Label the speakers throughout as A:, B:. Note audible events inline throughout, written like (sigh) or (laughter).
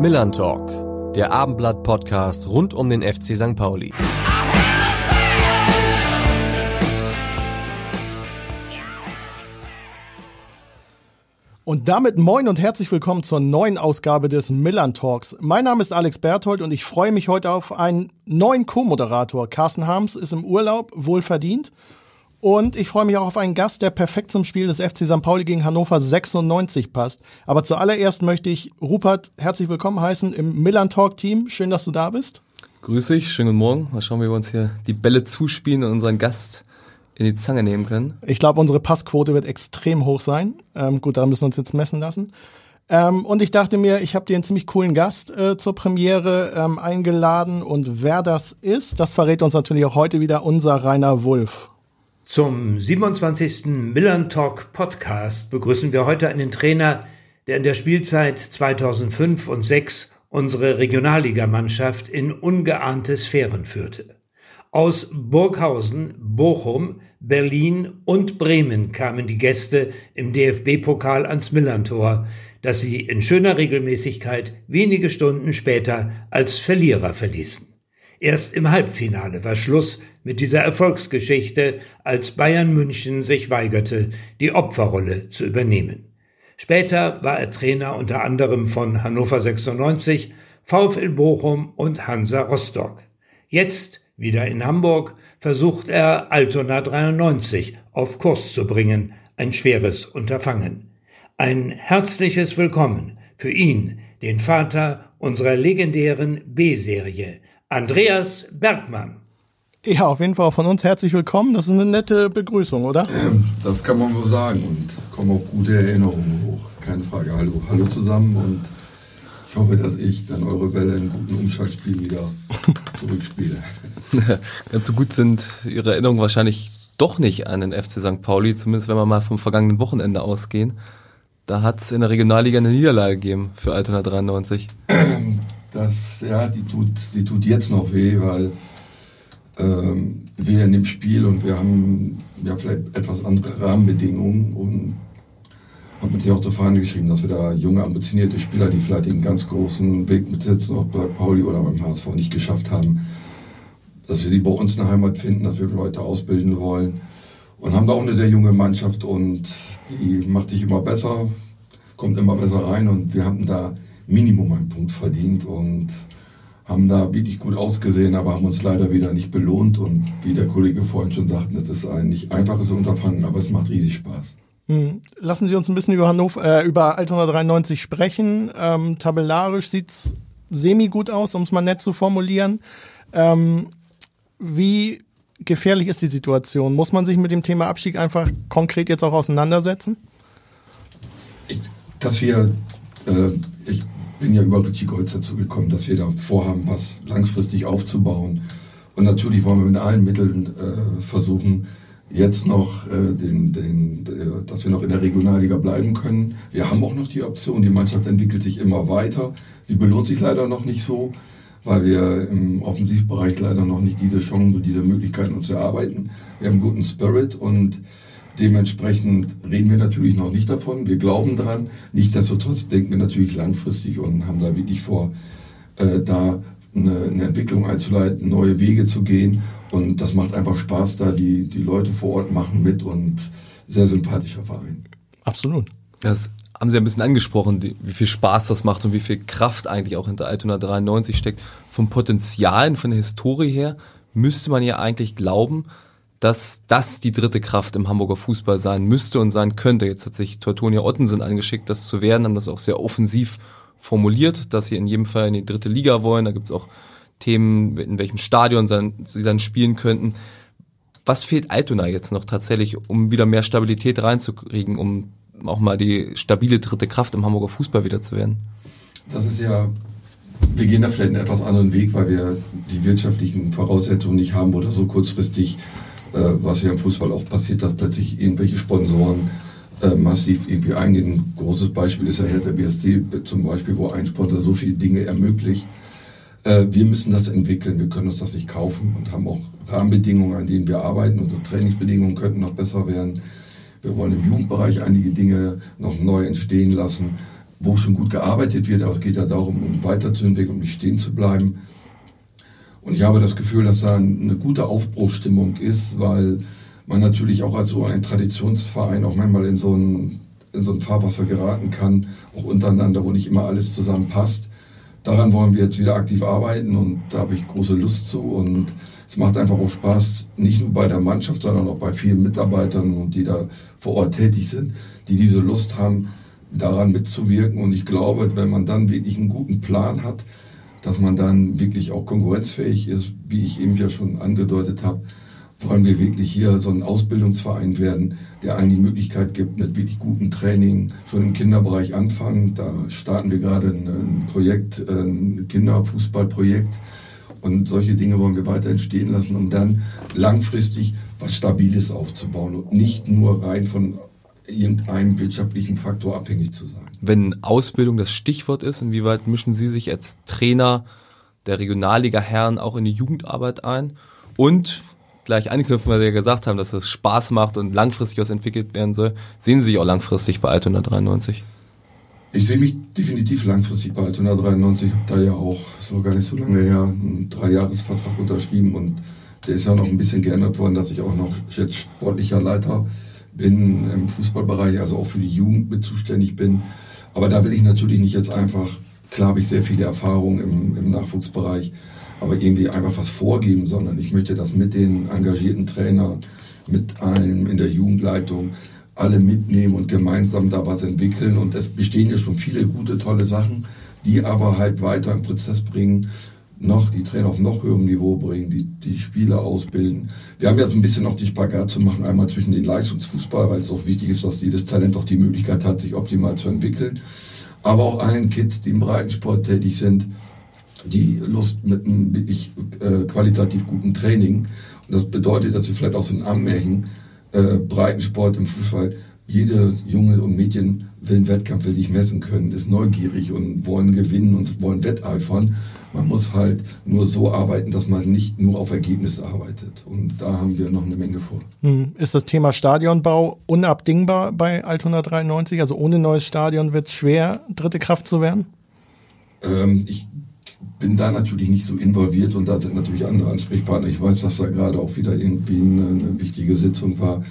A: Millern Talk, der Abendblatt-Podcast rund um den FC St. Pauli.
B: Und damit moin und herzlich willkommen zur neuen Ausgabe des Millern Talks. Mein Name ist Alex Berthold und ich freue mich heute auf einen neuen Co-Moderator. Carsten Harms ist im Urlaub, wohlverdient. Und ich freue mich auch auf einen Gast, der perfekt zum Spiel des FC St. Pauli gegen Hannover 96 passt. Aber zuallererst möchte ich Rupert herzlich willkommen heißen im Millern Talk Team. Schön, dass du da bist.
C: Grüß dich, schönen guten Morgen. Mal schauen, wie wir uns hier die Bälle zuspielen und unseren Gast in die Zange nehmen können.
B: Ich glaube, unsere Passquote wird extrem hoch sein. Ähm, gut, daran müssen wir uns jetzt messen lassen. Ähm, und ich dachte mir, ich habe dir einen ziemlich coolen Gast äh, zur Premiere ähm, eingeladen. Und wer das ist, das verrät uns natürlich auch heute wieder unser Rainer Wulff.
D: Zum 27. Millern Talk Podcast begrüßen wir heute einen Trainer, der in der Spielzeit 2005 und 6 unsere Regionalligamannschaft in ungeahnte Sphären führte. Aus Burghausen, Bochum, Berlin und Bremen kamen die Gäste im DFB-Pokal ans Millerntor, das sie in schöner Regelmäßigkeit wenige Stunden später als Verlierer verließen. Erst im Halbfinale war Schluss mit dieser Erfolgsgeschichte, als Bayern München sich weigerte, die Opferrolle zu übernehmen. Später war er Trainer unter anderem von Hannover 96, VfL Bochum und Hansa Rostock. Jetzt, wieder in Hamburg, versucht er Altona 93 auf Kurs zu bringen, ein schweres Unterfangen. Ein herzliches Willkommen für ihn, den Vater unserer legendären B-Serie, Andreas Bergmann.
B: Ja, auf jeden Fall von uns herzlich willkommen. Das ist eine nette Begrüßung, oder?
E: Ähm, das kann man wohl sagen und kommen auch gute Erinnerungen hoch. Keine Frage. Hallo, hallo zusammen und ich hoffe, dass ich dann eure Welle in guten Umschaltspiel wieder zurückspiele. (laughs)
C: Ganz so gut sind Ihre Erinnerungen wahrscheinlich doch nicht an den FC St. Pauli, zumindest wenn wir mal vom vergangenen Wochenende ausgehen. Da hat es in der Regionalliga eine Niederlage gegeben für Altona 93. (clears throat)
E: Das, ja, die tut, die tut jetzt noch weh, weil ähm, wir in dem Spiel und wir haben ja vielleicht etwas andere Rahmenbedingungen und hat man sich auch zur Fahne geschrieben, dass wir da junge, ambitionierte Spieler, die vielleicht den ganz großen Weg mitsetzen, auch bei Pauli oder beim HSV nicht geschafft haben, dass wir die bei uns eine Heimat finden, dass wir Leute ausbilden wollen und haben da auch eine sehr junge Mannschaft und die macht sich immer besser, kommt immer besser rein und wir haben da Minimum einen Punkt verdient und haben da wirklich gut ausgesehen, aber haben uns leider wieder nicht belohnt. Und wie der Kollege vorhin schon sagte, es ist ein nicht einfaches Unterfangen, aber es macht riesig Spaß.
B: Hm. Lassen Sie uns ein bisschen über Hannover, äh, über Altona 93 sprechen. Ähm, tabellarisch sieht's semi gut aus, um es mal nett zu formulieren. Ähm, wie gefährlich ist die Situation? Muss man sich mit dem Thema Abstieg einfach konkret jetzt auch auseinandersetzen?
E: Ich, dass wir, äh, ich bin ja über Richie Golds dazu gekommen, dass wir da vorhaben, was langfristig aufzubauen. Und natürlich wollen wir mit allen Mitteln äh, versuchen, jetzt noch, äh, den, den, äh, dass wir noch in der Regionalliga bleiben können. Wir haben auch noch die Option, die Mannschaft entwickelt sich immer weiter. Sie belohnt sich leider noch nicht so, weil wir im Offensivbereich leider noch nicht diese Chancen diese Möglichkeiten uns erarbeiten. Wir haben einen guten Spirit und Dementsprechend reden wir natürlich noch nicht davon. Wir glauben dran. Nichtsdestotrotz denken wir natürlich langfristig und haben da wirklich vor, äh, da eine, eine, Entwicklung einzuleiten, neue Wege zu gehen. Und das macht einfach Spaß da. Die, die Leute vor Ort machen mit und sehr sympathischer Verein.
B: Absolut.
C: Das haben Sie ein bisschen angesprochen, die, wie viel Spaß das macht und wie viel Kraft eigentlich auch hinter Altona 93 steckt. Vom Potenzial von der Historie her müsste man ja eigentlich glauben, dass das die dritte Kraft im Hamburger Fußball sein müsste und sein könnte. Jetzt hat sich Teutonia Ottensen angeschickt, das zu werden, haben das auch sehr offensiv formuliert, dass sie in jedem Fall in die dritte Liga wollen. Da gibt's auch Themen, in welchem Stadion sie dann spielen könnten. Was fehlt Altona jetzt noch tatsächlich, um wieder mehr Stabilität reinzukriegen, um auch mal die stabile dritte Kraft im Hamburger Fußball wieder zu werden?
E: Das ist ja wir gehen da vielleicht einen etwas anderen Weg, weil wir die wirtschaftlichen Voraussetzungen nicht haben oder so kurzfristig was ja im Fußball oft passiert, dass plötzlich irgendwelche Sponsoren äh, massiv irgendwie eingehen. Ein großes Beispiel ist ja Hertha BSC zum Beispiel, wo ein Sponsor so viele Dinge ermöglicht. Äh, wir müssen das entwickeln, wir können uns das nicht kaufen und haben auch Rahmenbedingungen, an denen wir arbeiten. Unsere Trainingsbedingungen könnten noch besser werden. Wir wollen im Jugendbereich einige Dinge noch neu entstehen lassen. wo schon gut gearbeitet wird. Aber es geht ja darum, um weiterzuentwickeln, um nicht stehen zu bleiben. Und ich habe das Gefühl, dass da eine gute Aufbruchstimmung ist, weil man natürlich auch als so ein Traditionsverein auch manchmal in so ein, in so ein Fahrwasser geraten kann, auch untereinander, wo nicht immer alles zusammenpasst. Daran wollen wir jetzt wieder aktiv arbeiten und da habe ich große Lust zu und es macht einfach auch Spaß, nicht nur bei der Mannschaft, sondern auch bei vielen Mitarbeitern, die da vor Ort tätig sind, die diese Lust haben, daran mitzuwirken. Und ich glaube, wenn man dann wirklich einen guten Plan hat, dass man dann wirklich auch konkurrenzfähig ist, wie ich eben ja schon angedeutet habe, wollen wir wirklich hier so ein Ausbildungsverein werden, der einen die Möglichkeit gibt, mit wirklich gutem Training schon im Kinderbereich anfangen. Da starten wir gerade ein, Projekt, ein Kinderfußballprojekt. Und solche Dinge wollen wir weiter entstehen lassen, um dann langfristig was Stabiles aufzubauen und nicht nur rein von irgendeinem wirtschaftlichen Faktor abhängig zu sein.
C: Wenn Ausbildung das Stichwort ist, inwieweit mischen Sie sich als Trainer der Regionalliga-Herren auch in die Jugendarbeit ein? Und gleich anknüpfen, weil Sie ja gesagt haben, dass es Spaß macht und langfristig was entwickelt werden soll. Sehen Sie sich auch langfristig bei Altona 93?
E: Ich sehe mich definitiv langfristig bei Altona 93. Ich habe da ja auch so gar nicht so lange her einen Dreijahresvertrag unterschrieben und der ist ja noch ein bisschen geändert worden, dass ich auch noch jetzt sportlicher Leiter bin im Fußballbereich, also auch für die Jugend mit zuständig bin. Aber da will ich natürlich nicht jetzt einfach, klar habe ich sehr viele Erfahrungen im, im Nachwuchsbereich, aber irgendwie einfach was vorgeben, sondern ich möchte das mit den engagierten Trainern, mit allen in der Jugendleitung, alle mitnehmen und gemeinsam da was entwickeln. Und es bestehen ja schon viele gute, tolle Sachen, die aber halt weiter im Prozess bringen, noch die Trainer auf noch höherem Niveau bringen, die, die Spieler ausbilden. Wir haben ja so ein bisschen auch die Spagat zu machen, einmal zwischen den Leistungsfußball, weil es auch wichtig ist, dass jedes Talent auch die Möglichkeit hat, sich optimal zu entwickeln. Aber auch allen Kids, die im Breitensport tätig sind, die Lust mit einem wirklich äh, qualitativ guten Training. Und das bedeutet, dass sie vielleicht auch so ein Ammärchen, äh, Breitensport im Fußball, jede Junge und Mädchen will einen Wettkampf, will sich messen können, ist neugierig und wollen gewinnen und wollen wetteifern. Man muss halt nur so arbeiten, dass man nicht nur auf Ergebnisse arbeitet. Und da haben wir noch eine Menge vor.
B: Hm. Ist das Thema Stadionbau unabdingbar bei Altona 93? Also ohne neues Stadion wird es schwer, dritte Kraft zu werden?
E: Ähm, ich bin da natürlich nicht so involviert und da sind natürlich andere Ansprechpartner. Ich weiß, dass da gerade auch wieder irgendwie eine, eine wichtige Sitzung war.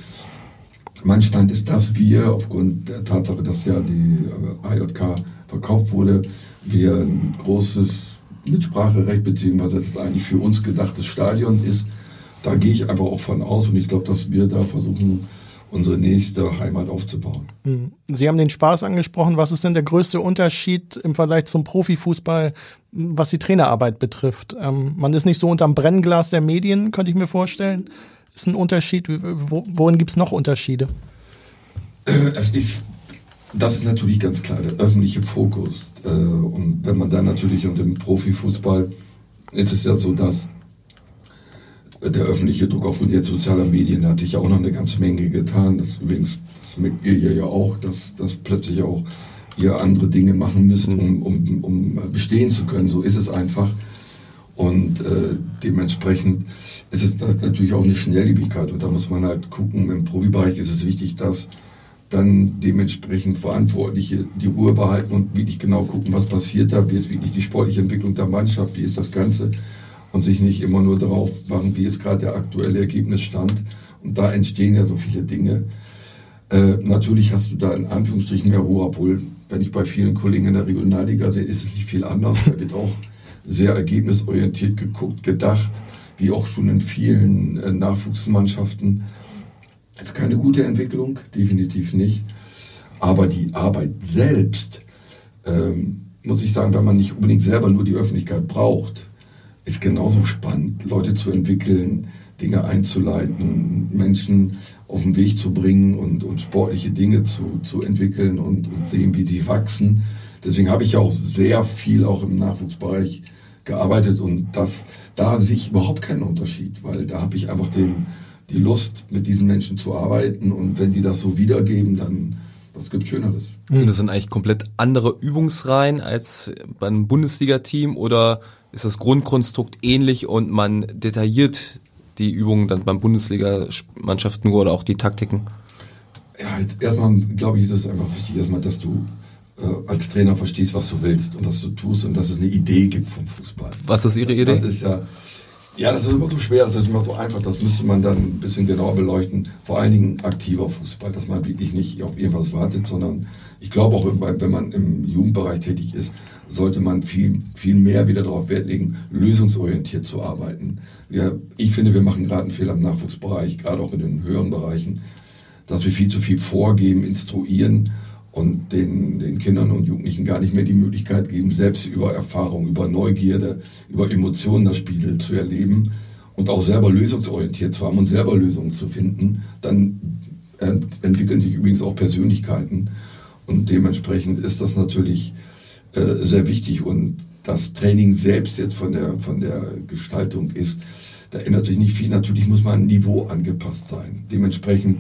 E: Mein Stand ist, dass wir aufgrund der Tatsache, dass ja die AJK äh, verkauft wurde, wir ein großes Mitspracherecht beziehungsweise es eigentlich für uns gedachtes Stadion ist. Da gehe ich einfach auch von aus und ich glaube, dass wir da versuchen, unsere nächste Heimat aufzubauen.
B: Hm. Sie haben den Spaß angesprochen. Was ist denn der größte Unterschied im Vergleich zum Profifußball, was die Trainerarbeit betrifft? Ähm, man ist nicht so unterm Brennglas der Medien, könnte ich mir vorstellen. Ist ein Unterschied. worin gibt es noch Unterschiede?
E: Also ich, das ist natürlich ganz klar der öffentliche Fokus. Äh, und wenn man dann natürlich unter dem Profifußball, ist es ja so, dass der öffentliche Druck aufgrund der sozialen Medien hat sich ja auch noch eine ganze Menge getan. Das übrigens, das merkt ihr ja auch, dass, dass plötzlich auch ihr andere Dinge machen müssen, um, um, um bestehen zu können. So ist es einfach. Und äh, dementsprechend ist es natürlich auch eine Schnelllebigkeit. Und da muss man halt gucken, im Profibereich ist es wichtig, dass dann dementsprechend Verantwortliche die Ruhe behalten und wirklich genau gucken, was passiert da, wie ist wirklich die sportliche Entwicklung der Mannschaft, wie ist das Ganze und sich nicht immer nur darauf machen, wie ist gerade der aktuelle Ergebnisstand. Und da entstehen ja so viele Dinge. Äh, natürlich hast du da in Anführungsstrichen mehr Ruhe, obwohl, wenn ich bei vielen Kollegen in der Regionalliga sehe, ist es nicht viel anders. Da wird auch sehr ergebnisorientiert geguckt, gedacht, wie auch schon in vielen äh, Nachwuchsmannschaften. Ist keine gute Entwicklung, definitiv nicht. Aber die Arbeit selbst, ähm, muss ich sagen, wenn man nicht unbedingt selber nur die Öffentlichkeit braucht, ist genauso spannend, Leute zu entwickeln, Dinge einzuleiten, Menschen auf den Weg zu bringen und, und sportliche Dinge zu, zu entwickeln und, und sehen, wie die wachsen. Deswegen habe ich ja auch sehr viel auch im Nachwuchsbereich gearbeitet und das, da sehe ich überhaupt keinen Unterschied, weil da habe ich einfach den, die Lust, mit diesen Menschen zu arbeiten und wenn die das so wiedergeben, dann was gibt Schöneres?
C: Sind das dann eigentlich komplett andere Übungsreihen als beim Bundesliga-Team oder ist das Grundkonstrukt ähnlich und man detailliert die Übungen dann beim Bundesliga-Mannschaft nur oder auch die Taktiken?
E: Ja, erstmal glaube ich, ist es einfach wichtig, erstmal, dass du äh, als Trainer verstehst, was du willst und was du tust und dass es eine Idee gibt vom Fußball.
C: Was ist Ihre Idee?
E: Das ist ja, ja, das ist immer so schwer, das ist immer so einfach, das müsste man dann ein bisschen genauer beleuchten. Vor allen Dingen aktiver Fußball, dass man wirklich nicht auf irgendwas wartet, sondern ich glaube auch, wenn man im Jugendbereich tätig ist, sollte man viel, viel mehr wieder darauf Wert legen, lösungsorientiert zu arbeiten. Ja, ich finde, wir machen gerade einen Fehler im Nachwuchsbereich, gerade auch in den höheren Bereichen, dass wir viel zu viel vorgeben, instruieren und den, den Kindern und Jugendlichen gar nicht mehr die Möglichkeit geben, selbst über Erfahrung, über Neugierde, über Emotionen das Spiel zu erleben und auch selber lösungsorientiert zu haben und selber Lösungen zu finden. Dann entwickeln sich übrigens auch Persönlichkeiten und dementsprechend ist das natürlich äh, sehr wichtig und das Training selbst jetzt von der, von der Gestaltung ist, da ändert sich nicht viel. Natürlich muss man Niveau angepasst sein. Dementsprechend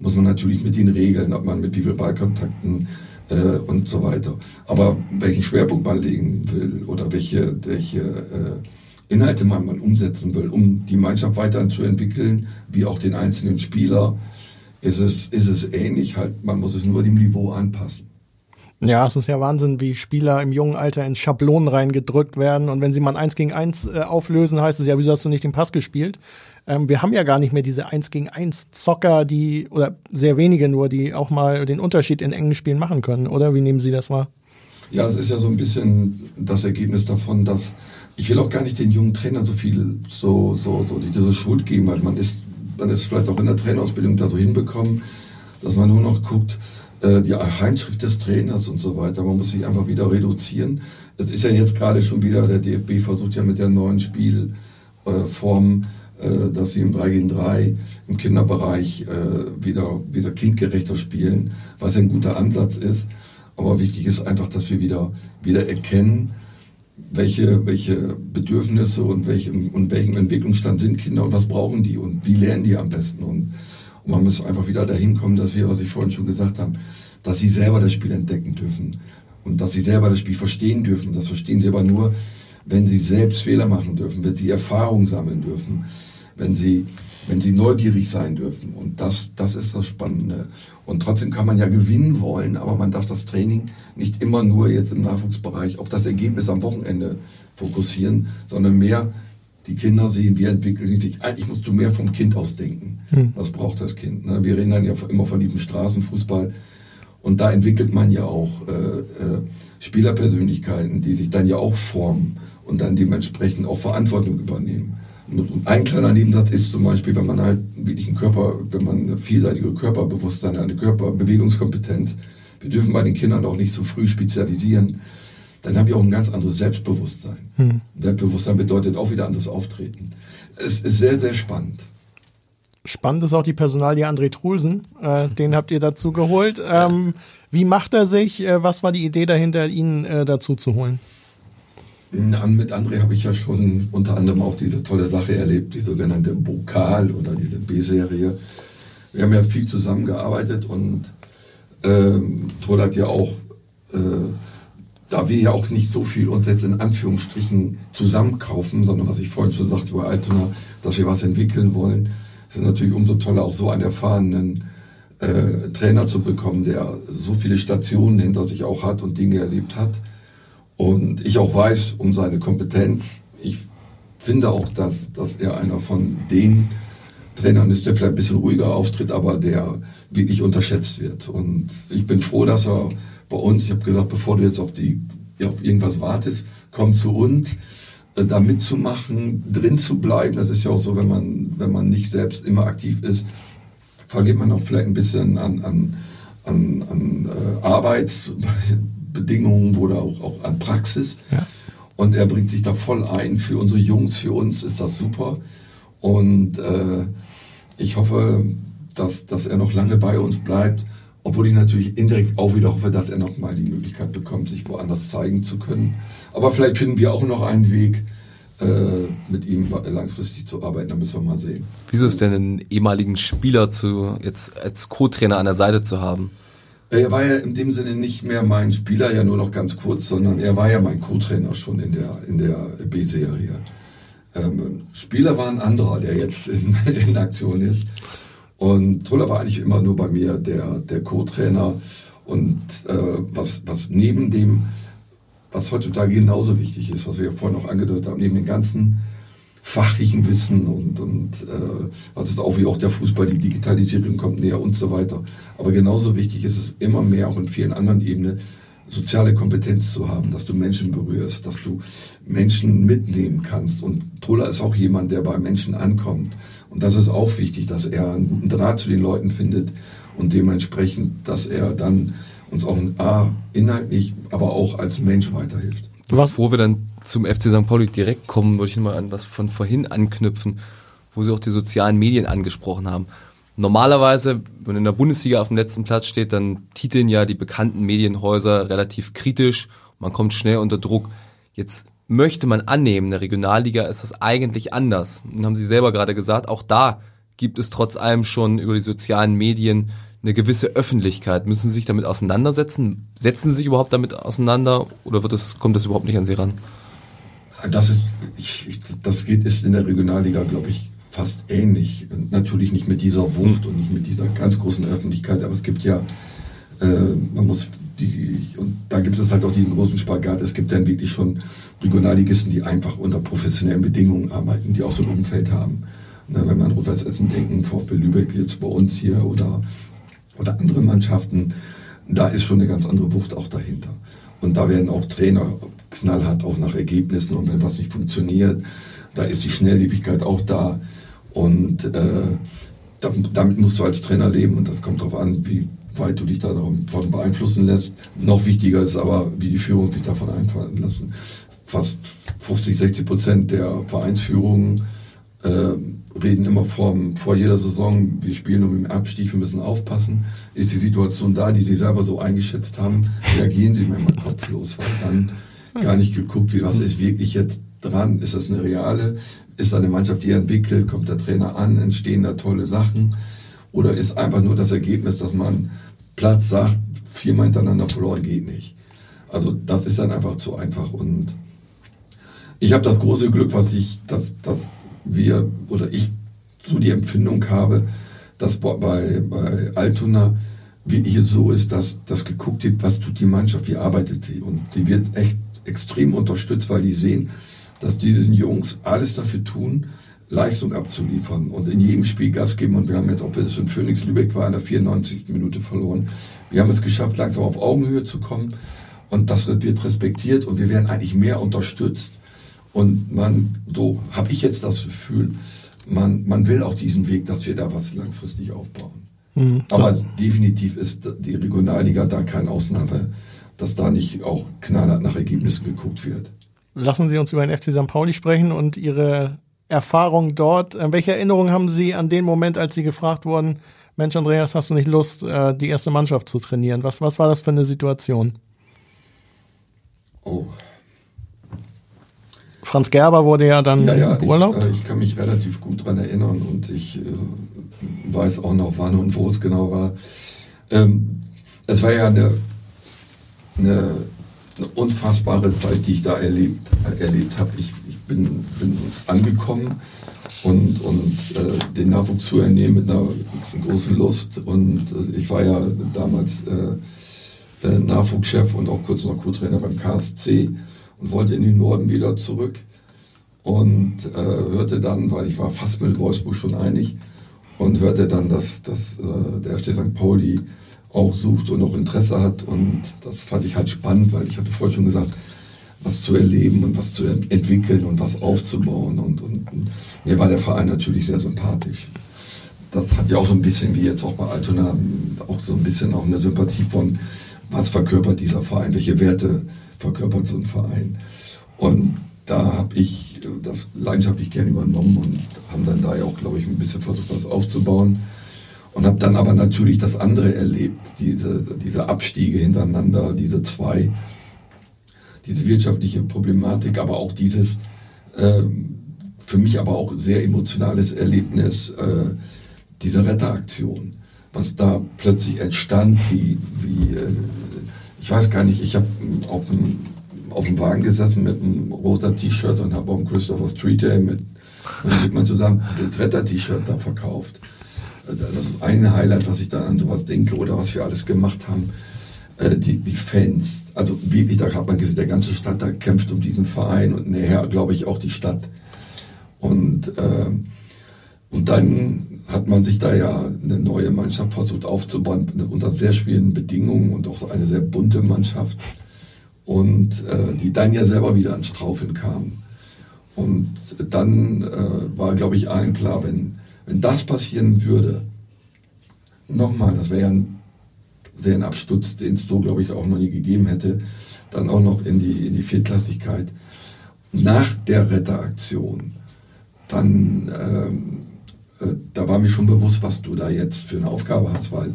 E: muss man natürlich mit den Regeln, ob man mit wie viel Ballkontakten äh, und so weiter. Aber welchen Schwerpunkt man legen will oder welche, welche äh, Inhalte man, man umsetzen will, um die Mannschaft weiterzuentwickeln, wie auch den einzelnen Spieler, ist es, ist es ähnlich. Halt, man muss es nur dem Niveau anpassen.
B: Ja, es ist ja Wahnsinn, wie Spieler im jungen Alter in Schablonen reingedrückt werden. Und wenn sie mal ein Eins gegen Eins äh, auflösen, heißt es ja, wieso hast du nicht den Pass gespielt? Ähm, wir haben ja gar nicht mehr diese Eins gegen Eins Zocker, die, oder sehr wenige nur, die auch mal den Unterschied in engen Spielen machen können, oder? Wie nehmen Sie das wahr?
E: Ja, es ist ja so ein bisschen das Ergebnis davon, dass ich will auch gar nicht den jungen Trainern so viel, so, so, so diese Schuld geben, weil man ist, man ist vielleicht auch in der Trainerausbildung da so hinbekommen, dass man nur noch guckt, äh, die Handschrift des Trainers und so weiter. Man muss sich einfach wieder reduzieren. Es ist ja jetzt gerade schon wieder, der DFB versucht ja mit der neuen Spielform, äh, dass sie im 3 gegen 3 im Kinderbereich äh, wieder, wieder kindgerechter spielen, was ein guter Ansatz ist. Aber wichtig ist einfach, dass wir wieder, wieder erkennen, welche, welche Bedürfnisse und, welche, und welchen Entwicklungsstand sind Kinder und was brauchen die und wie lernen die am besten. Und und man muss einfach wieder dahin kommen, dass wir, was ich vorhin schon gesagt habe, dass sie selber das Spiel entdecken dürfen und dass sie selber das Spiel verstehen dürfen. Das verstehen sie aber nur, wenn sie selbst Fehler machen dürfen, wenn sie Erfahrung sammeln dürfen, wenn sie, wenn sie neugierig sein dürfen. Und das, das ist das Spannende. Und trotzdem kann man ja gewinnen wollen, aber man darf das Training nicht immer nur jetzt im Nachwuchsbereich auf das Ergebnis am Wochenende fokussieren, sondern mehr die Kinder sehen, wie entwickeln sie sich. Eigentlich musst du mehr vom Kind aus denken. Hm. Was braucht das Kind? Ne? Wir reden dann ja immer von diesem Straßenfußball. Und da entwickelt man ja auch äh, äh, Spielerpersönlichkeiten, die sich dann ja auch formen und dann dementsprechend auch Verantwortung übernehmen. Und ein kleiner Nebensatz ist zum Beispiel, wenn man halt wirklich einen Körper, wenn man eine vielseitige Körperbewusstsein, eine Körperbewegungskompetenz, wir dürfen bei den Kindern auch nicht so früh spezialisieren, dann haben die auch ein ganz anderes Selbstbewusstsein. Hm. Selbstbewusstsein bedeutet auch wieder anderes Auftreten. Es ist sehr, sehr spannend.
B: Spannend ist auch die Personalie André Trulsen. Äh, den habt ihr dazu geholt. Ähm, wie macht er sich? Äh, was war die Idee dahinter, ihn äh, dazu zu holen?
E: Mit André habe ich ja schon unter anderem auch diese tolle Sache erlebt, die sogenannte Bokal oder diese B-Serie. Wir haben ja viel zusammengearbeitet und ähm, Troll hat ja auch äh, da wir ja auch nicht so viel uns jetzt in Anführungsstrichen zusammenkaufen, sondern was ich vorhin schon sagte bei Altona, dass wir was entwickeln wollen, ist natürlich umso toller, auch so einen erfahrenen äh, Trainer zu bekommen, der so viele Stationen hinter sich auch hat und Dinge erlebt hat. Und ich auch weiß um seine Kompetenz. Ich finde auch, dass, dass er einer von den Trainern ist, der vielleicht ein bisschen ruhiger auftritt, aber der wirklich unterschätzt wird. Und ich bin froh, dass er bei uns, ich habe gesagt, bevor du jetzt auf, die, ja, auf irgendwas wartest, komm zu uns, äh, da mitzumachen, drin zu bleiben. Das ist ja auch so, wenn man, wenn man nicht selbst immer aktiv ist, verliert man auch vielleicht ein bisschen an, an, an, an äh, Arbeitsbedingungen oder auch, auch an Praxis. Ja. Und er bringt sich da voll ein. Für unsere Jungs, für uns ist das super. Und äh, ich hoffe, dass, dass er noch lange bei uns bleibt obwohl ich natürlich indirekt auch wieder hoffe, dass er nochmal die Möglichkeit bekommt, sich woanders zeigen zu können. Aber vielleicht finden wir auch noch einen Weg, äh, mit ihm langfristig zu arbeiten. Da müssen wir mal sehen.
C: Wieso ist denn einen ehemaligen Spieler zu, jetzt als Co-Trainer an der Seite zu haben?
E: Er war ja in dem Sinne nicht mehr mein Spieler, ja nur noch ganz kurz, sondern er war ja mein Co-Trainer schon in der, in der B-Serie. Ähm, Spieler war ein anderer, der jetzt in, (laughs) in Aktion ist. Und Truller war eigentlich immer nur bei mir der, der Co-Trainer. Und äh, was, was neben dem, was heutzutage genauso wichtig ist, was wir ja vorhin noch angedeutet haben, neben dem ganzen fachlichen Wissen und, und äh, was ist auch wie auch der Fußball, die Digitalisierung kommt näher und so weiter. Aber genauso wichtig ist es immer mehr auch in vielen anderen Ebenen, soziale Kompetenz zu haben, dass du Menschen berührst, dass du Menschen mitnehmen kannst. Und Troller ist auch jemand, der bei Menschen ankommt. Und das ist auch wichtig, dass er einen guten Draht zu den Leuten findet und dementsprechend, dass er dann uns auch A, inhaltlich, aber auch als Mensch weiterhilft.
C: Bevor wir dann zum FC St. Pauli direkt kommen, würde ich nochmal an was von vorhin anknüpfen, wo Sie auch die sozialen Medien angesprochen haben. Normalerweise, wenn in der Bundesliga auf dem letzten Platz steht, dann titeln ja die bekannten Medienhäuser relativ kritisch. Man kommt schnell unter Druck. Jetzt möchte man annehmen, in der Regionalliga ist das eigentlich anders. Und haben Sie selber gerade gesagt, auch da gibt es trotz allem schon über die sozialen Medien eine gewisse Öffentlichkeit. Müssen Sie sich damit auseinandersetzen? Setzen Sie sich überhaupt damit auseinander oder wird das, kommt das überhaupt nicht an Sie ran?
E: Das ist, ich, das geht, ist in der Regionalliga, glaube ich, fast ähnlich. Natürlich nicht mit dieser Wucht und nicht mit dieser ganz großen Öffentlichkeit, aber es gibt ja, äh, man muss die, und da gibt es halt auch diesen großen Spagat. Es gibt dann wirklich schon Regionalligisten, die einfach unter professionellen Bedingungen arbeiten, die auch so ein Umfeld haben. Na, wenn man rot Essen denken, VfB Lübeck jetzt bei uns hier oder, oder andere Mannschaften, da ist schon eine ganz andere Wucht auch dahinter. Und da werden auch Trainer knallhart auch nach Ergebnissen und wenn was nicht funktioniert, da ist die Schnelllebigkeit auch da. Und äh, damit musst du als Trainer leben und das kommt darauf an, wie weit du dich davon beeinflussen lässt. Noch wichtiger ist aber, wie die Führung sich davon einfallen lassen. Fast 50, 60 Prozent der Vereinsführungen äh, reden immer vor, vor jeder Saison, wir spielen um den Abstieg, wir müssen aufpassen. Ist die Situation da, die sie selber so eingeschätzt haben, reagieren sie manchmal kopflos, weil dann gar nicht geguckt, wie was ist wirklich jetzt dran, ist das eine reale, ist da eine Mannschaft, die entwickelt, kommt der Trainer an, entstehen da tolle Sachen oder ist einfach nur das Ergebnis, dass man Platz sagt, viermal hintereinander verloren geht nicht. Also das ist dann einfach zu einfach und ich habe das große Glück, was ich, dass, dass wir oder ich so die Empfindung habe, dass bei, bei Altona wirklich so ist, dass das geguckt wird, was tut die Mannschaft, wie arbeitet sie und sie wird echt extrem unterstützt, weil die sehen, dass diese Jungs alles dafür tun, Leistung abzuliefern und in jedem Spiel Gas geben. Und wir haben jetzt, ob es in Phoenix Lübeck war, in der 94. Minute verloren. Wir haben es geschafft, langsam auf Augenhöhe zu kommen. Und das wird respektiert und wir werden eigentlich mehr unterstützt. Und man, so habe ich jetzt das Gefühl, man, man will auch diesen Weg, dass wir da was langfristig aufbauen. Mhm, Aber definitiv ist die Regionalliga da keine Ausnahme, dass da nicht auch knallhart nach Ergebnissen geguckt wird.
B: Lassen Sie uns über den FC St. Pauli sprechen und Ihre Erfahrung dort. Äh, welche Erinnerungen haben Sie an den Moment, als Sie gefragt wurden, Mensch, Andreas, hast du nicht Lust, äh, die erste Mannschaft zu trainieren? Was, was war das für eine Situation? Oh. Franz Gerber wurde ja dann ja, ja, beurlaubt.
E: Ich, äh, ich, kann mich relativ gut daran erinnern und ich äh, weiß auch noch, wann und wo es genau war. Ähm, es war ja eine, eine eine unfassbare Zeit, die ich da erlebt, erlebt habe. Ich, ich bin, bin, angekommen und, und äh, den Nachwuchs zu ernehmen mit einer, großen Lust. Und äh, ich war ja damals äh, äh Nachwuchschef und auch kurz noch Co-Trainer beim KSC und wollte in den Norden wieder zurück. Und äh, hörte dann, weil ich war fast mit Wolfsburg schon einig, und hörte dann, dass, dass äh, der FC St. Pauli auch sucht und auch Interesse hat. Und das fand ich halt spannend, weil ich hatte vorher schon gesagt, was zu erleben und was zu entwickeln und was aufzubauen. Und, und, und mir war der Verein natürlich sehr sympathisch. Das hat ja auch so ein bisschen, wie jetzt auch bei Altona, auch so ein bisschen auch eine Sympathie von, was verkörpert dieser Verein, welche Werte verkörpert so ein Verein. Und da habe ich das leidenschaftlich gerne übernommen und haben dann da ja auch, glaube ich, ein bisschen versucht, was aufzubauen. Und habe dann aber natürlich das andere erlebt, diese, diese Abstiege hintereinander, diese zwei, diese wirtschaftliche Problematik, aber auch dieses äh, für mich aber auch sehr emotionales Erlebnis, äh, diese Retteraktion, was da plötzlich entstand, wie, wie äh, ich weiß gar nicht, ich habe auf dem, auf dem Wagen gesessen mit einem rosa T-Shirt und habe auch Christopher Street Day mit, und man zusammen das Retter-T-Shirt da verkauft das ist ein Highlight, was ich dann an sowas denke oder was wir alles gemacht haben. Äh, die, die Fans, also wirklich, da hat man gesehen, der ganze Stadt da kämpft um diesen Verein und nachher, glaube ich, auch die Stadt. Und, äh, und dann hat man sich da ja eine neue Mannschaft versucht aufzubauen, unter sehr schwierigen Bedingungen und auch eine sehr bunte Mannschaft. Und äh, die dann ja selber wieder ans Straufeln kam. Und dann äh, war, glaube ich, allen klar, wenn, wenn das passieren würde, nochmal, das wäre ja ein, ein Absturz, den es so, glaube ich, auch noch nie gegeben hätte, dann auch noch in die, in die Viertklassigkeit. Nach der Retteraktion, dann ähm, äh, da war mir schon bewusst, was du da jetzt für eine Aufgabe hast, weil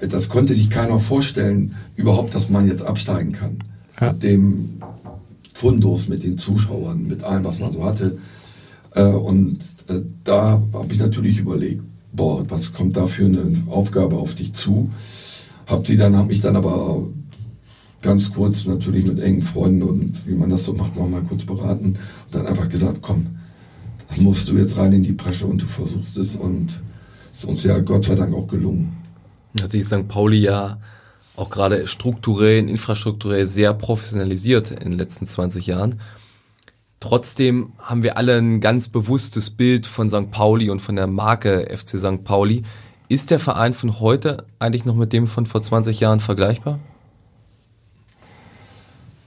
E: äh, das konnte sich keiner vorstellen, überhaupt, dass man jetzt absteigen kann. Ja. Mit dem Fundus, mit den Zuschauern, mit allem, was man so hatte. Äh, und da habe ich natürlich überlegt, boah, was kommt da für eine Aufgabe auf dich zu? Hab sie dann, habe mich dann aber ganz kurz natürlich mit engen Freunden und wie man das so macht, nochmal kurz beraten und dann einfach gesagt, komm, musst du jetzt rein in die Presche und du versuchst es und es ist uns ja Gott sei Dank auch gelungen.
C: Hat sich St. Pauli ja auch gerade strukturell, infrastrukturell sehr professionalisiert in den letzten 20 Jahren. Trotzdem haben wir alle ein ganz bewusstes Bild von St. Pauli und von der Marke FC St. Pauli. Ist der Verein von heute eigentlich noch mit dem von vor 20 Jahren vergleichbar?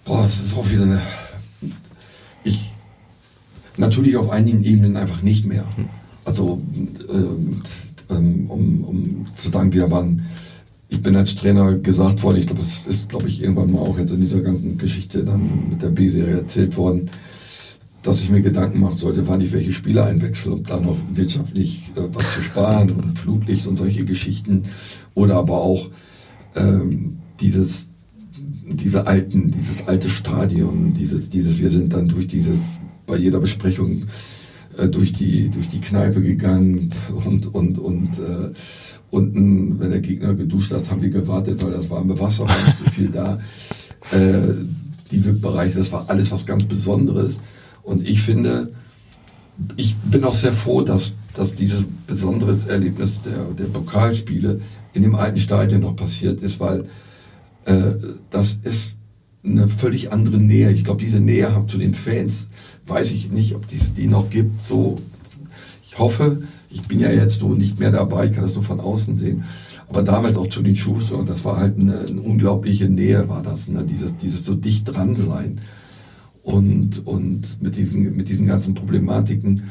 E: Boah, das ist auch wieder eine. Ich Natürlich auf einigen Ebenen einfach nicht mehr. Also äh, ähm, um, um zu sagen, wir waren, ich bin als Trainer gesagt worden, ich glaube, das ist, glaube ich, irgendwann mal auch jetzt in dieser ganzen Geschichte dann mit der B-Serie erzählt worden, dass ich mir Gedanken machen sollte, wann ich welche Spieler einwechsel, um da noch wirtschaftlich äh, was zu sparen und Flutlicht und solche Geschichten. Oder aber auch ähm, dieses diese alten, dieses alte Stadion, dieses, dieses, wir sind dann durch dieses bei jeder Besprechung äh, durch, die, durch die Kneipe gegangen und, und, und äh, unten, wenn der Gegner geduscht hat, haben wir gewartet, weil das warme Wasser war nicht so viel da. (laughs) Äh, die VIP-Bereiche, das war alles was ganz Besonderes. Und ich finde, ich bin auch sehr froh, dass, dass dieses besondere Erlebnis der, der Pokalspiele in dem alten Stadion noch passiert ist, weil äh, das ist eine völlig andere Nähe. Ich glaube, diese Nähe zu den Fans, weiß ich nicht, ob es die noch gibt. So, ich hoffe, ich bin ja jetzt so nicht mehr dabei, ich kann das nur von außen sehen. Aber damals auch zu den Schuster, das war halt eine, eine, unglaubliche Nähe, war das, ne? dieses, dieses so dicht dran sein. Und, und mit, diesen, mit diesen ganzen Problematiken.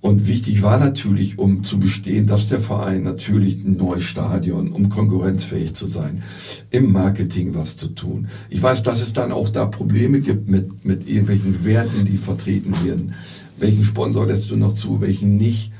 E: Und wichtig war natürlich, um zu bestehen, dass der Verein natürlich ein neues Stadion, um konkurrenzfähig zu sein, im Marketing was zu tun. Ich weiß, dass es dann auch da Probleme gibt mit, mit irgendwelchen Werten, die vertreten werden. Welchen Sponsor lässt du noch zu, welchen nicht?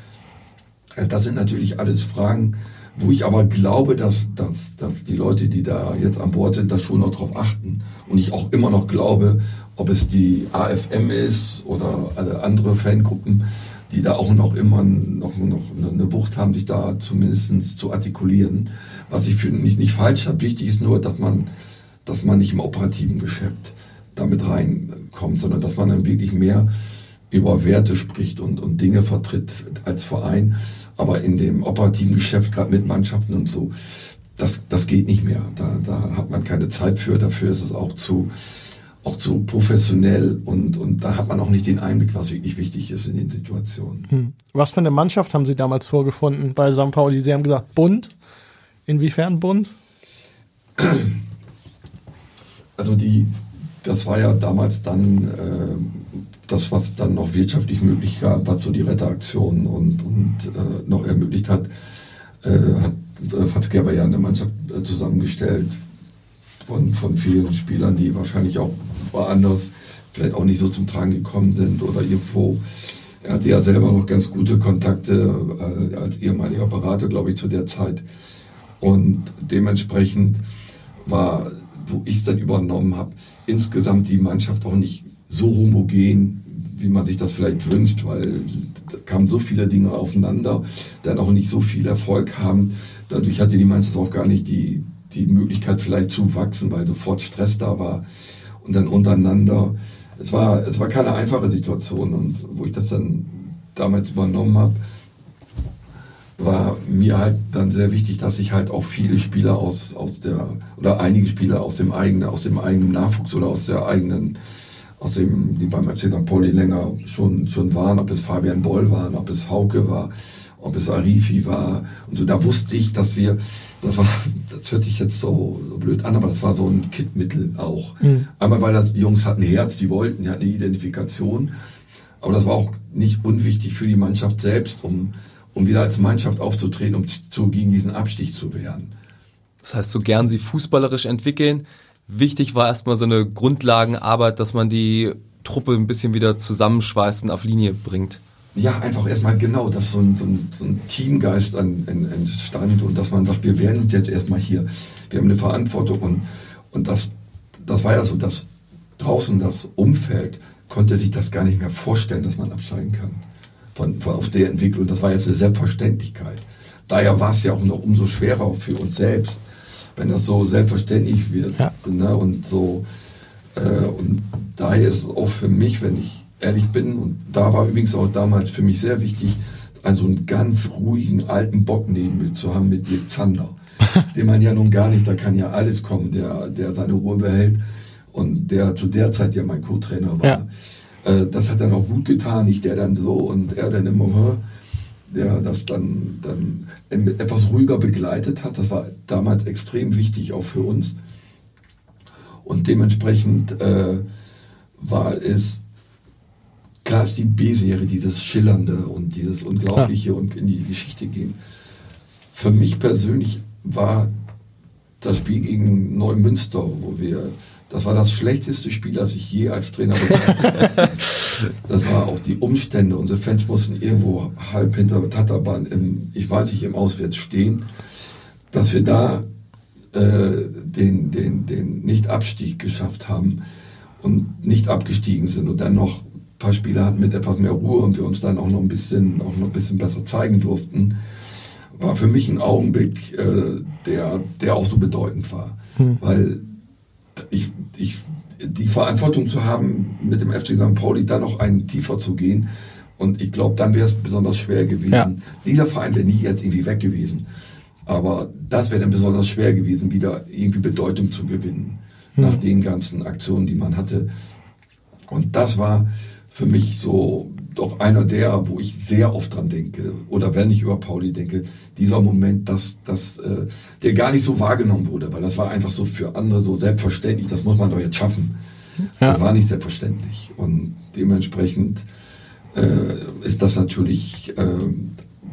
E: Äh, das sind natürlich alles Fragen, wo ich aber glaube, dass, dass, dass die Leute, die da jetzt an Bord sind, das schon noch drauf achten. Und ich auch immer noch glaube, ob es die AFM ist oder alle andere Fangruppen, die da auch noch immer noch, noch eine Wucht haben, sich da zumindest zu artikulieren. Was ich für nicht, nicht falsch habe. Wichtig ist nur, dass man, dass man nicht im operativen Geschäft damit reinkommt, sondern dass man dann wirklich mehr über Werte spricht und, und Dinge vertritt als Verein. Aber in dem operativen Geschäft, gerade mit Mannschaften und so, das, das geht nicht mehr. Da, da hat man keine Zeit für. Dafür ist es auch zu, auch zu professionell und, und da hat man auch nicht den Einblick, was wirklich wichtig ist in den Situationen. Hm.
B: Was für eine Mannschaft haben Sie damals vorgefunden bei St. Pauli? Sie haben gesagt, bunt. Inwiefern bunt?
E: Also die, das war ja damals dann äh, das, was dann noch wirtschaftlich möglich war, was so die Retteraktion und, und äh, noch ermöglicht hat, äh, hat äh, Franz Gerber ja eine Mannschaft äh, zusammengestellt, von, von vielen Spielern, die wahrscheinlich auch woanders vielleicht auch nicht so zum Tragen gekommen sind oder irgendwo. Er hatte ja selber noch ganz gute Kontakte äh, als ehemaliger Berater, glaube ich, zu der Zeit. Und dementsprechend war, wo ich es dann übernommen habe, insgesamt die Mannschaft auch nicht so homogen, wie man sich das vielleicht wünscht, weil da kamen so viele Dinge aufeinander, dann auch nicht so viel Erfolg haben. Dadurch hatte die Mannschaft auch gar nicht die, die Möglichkeit vielleicht zu wachsen, weil sofort Stress da war und dann untereinander. Es war, es war keine einfache Situation und wo ich das dann damals übernommen habe, war mir halt dann sehr wichtig, dass ich halt auch viele Spieler aus, aus der, oder einige Spieler aus dem eigenen, aus dem eigenen Nachwuchs oder aus der eigenen, aus dem, die beim FC St. Pauli länger schon, schon waren, ob es Fabian Boll waren, ob es Hauke war, ob es Arifi war und so, da wusste ich, dass wir, das war, das hört sich jetzt so, so blöd an, aber das war so ein Kittmittel auch. Mhm. Einmal, weil das, die Jungs hatten Herz, die wollten, die hatten eine Identifikation, aber das war auch nicht unwichtig für die Mannschaft selbst, um, um wieder als Mannschaft aufzutreten, um zu, gegen diesen Abstich zu wehren.
C: Das heißt, so gern sie fußballerisch entwickeln, wichtig war erstmal so eine Grundlagenarbeit, dass man die Truppe ein bisschen wieder zusammenschweißt und auf Linie bringt.
E: Ja, einfach erstmal genau, dass so ein, so ein, so ein Teamgeist an, an, entstand und dass man sagt, wir werden uns jetzt erstmal hier, wir haben eine Verantwortung und, und das, das war ja so, dass draußen das Umfeld konnte sich das gar nicht mehr vorstellen, dass man absteigen kann von, von, auf der Entwicklung. Das war jetzt eine Selbstverständlichkeit. Daher war es ja auch noch umso schwerer für uns selbst, wenn das so selbstverständlich wird. Ja. Ne? Und so äh, und daher ist es auch für mich, wenn ich ehrlich bin, und da war übrigens auch damals für mich sehr wichtig, einen so einen ganz ruhigen alten Bock neben mir zu haben mit Dirk Zander. (laughs) den man ja nun gar nicht, da kann ja alles kommen, der, der seine Ruhe behält und der zu der Zeit ja mein Co-Trainer war. Ja. Äh, das hat dann auch gut getan, nicht der dann so und er dann immer, der das dann, dann etwas ruhiger begleitet hat. Das war damals extrem wichtig auch für uns. Und dementsprechend äh, war es, klar ist die B-Serie, dieses Schillernde und dieses Unglaubliche ja. und in die Geschichte gehen. Für mich persönlich war das Spiel gegen Neumünster, wo wir das war das schlechteste Spiel, das ich je als Trainer habe. (laughs) Das war auch die Umstände. Unsere Fans mussten irgendwo halb hinter Tatterbahn im, ich weiß nicht, im Auswärts stehen. Dass wir da äh, den, den, den Nicht-Abstieg geschafft haben und nicht abgestiegen sind und dann noch paar Spiele hatten mit etwas mehr Ruhe und wir uns dann auch noch ein bisschen, auch noch ein bisschen besser zeigen durften, war für mich ein Augenblick, äh, der, der auch so bedeutend war. Hm. Weil ich, ich, die Verantwortung zu haben, mit dem FC St. Pauli dann noch einen tiefer zu gehen. Und ich glaube, dann wäre es besonders schwer gewesen. Ja. Dieser Verein wäre nie jetzt irgendwie weg gewesen. Aber das wäre dann besonders schwer gewesen, wieder irgendwie Bedeutung zu gewinnen. Mhm. Nach den ganzen Aktionen, die man hatte. Und das war für mich so doch einer der, wo ich sehr oft dran denke, oder wenn ich über Pauli denke, dieser Moment, dass, dass äh, der gar nicht so wahrgenommen wurde, weil das war einfach so für andere so selbstverständlich, das muss man doch jetzt schaffen. Ja. Das war nicht selbstverständlich. Und dementsprechend äh, ist das natürlich, äh,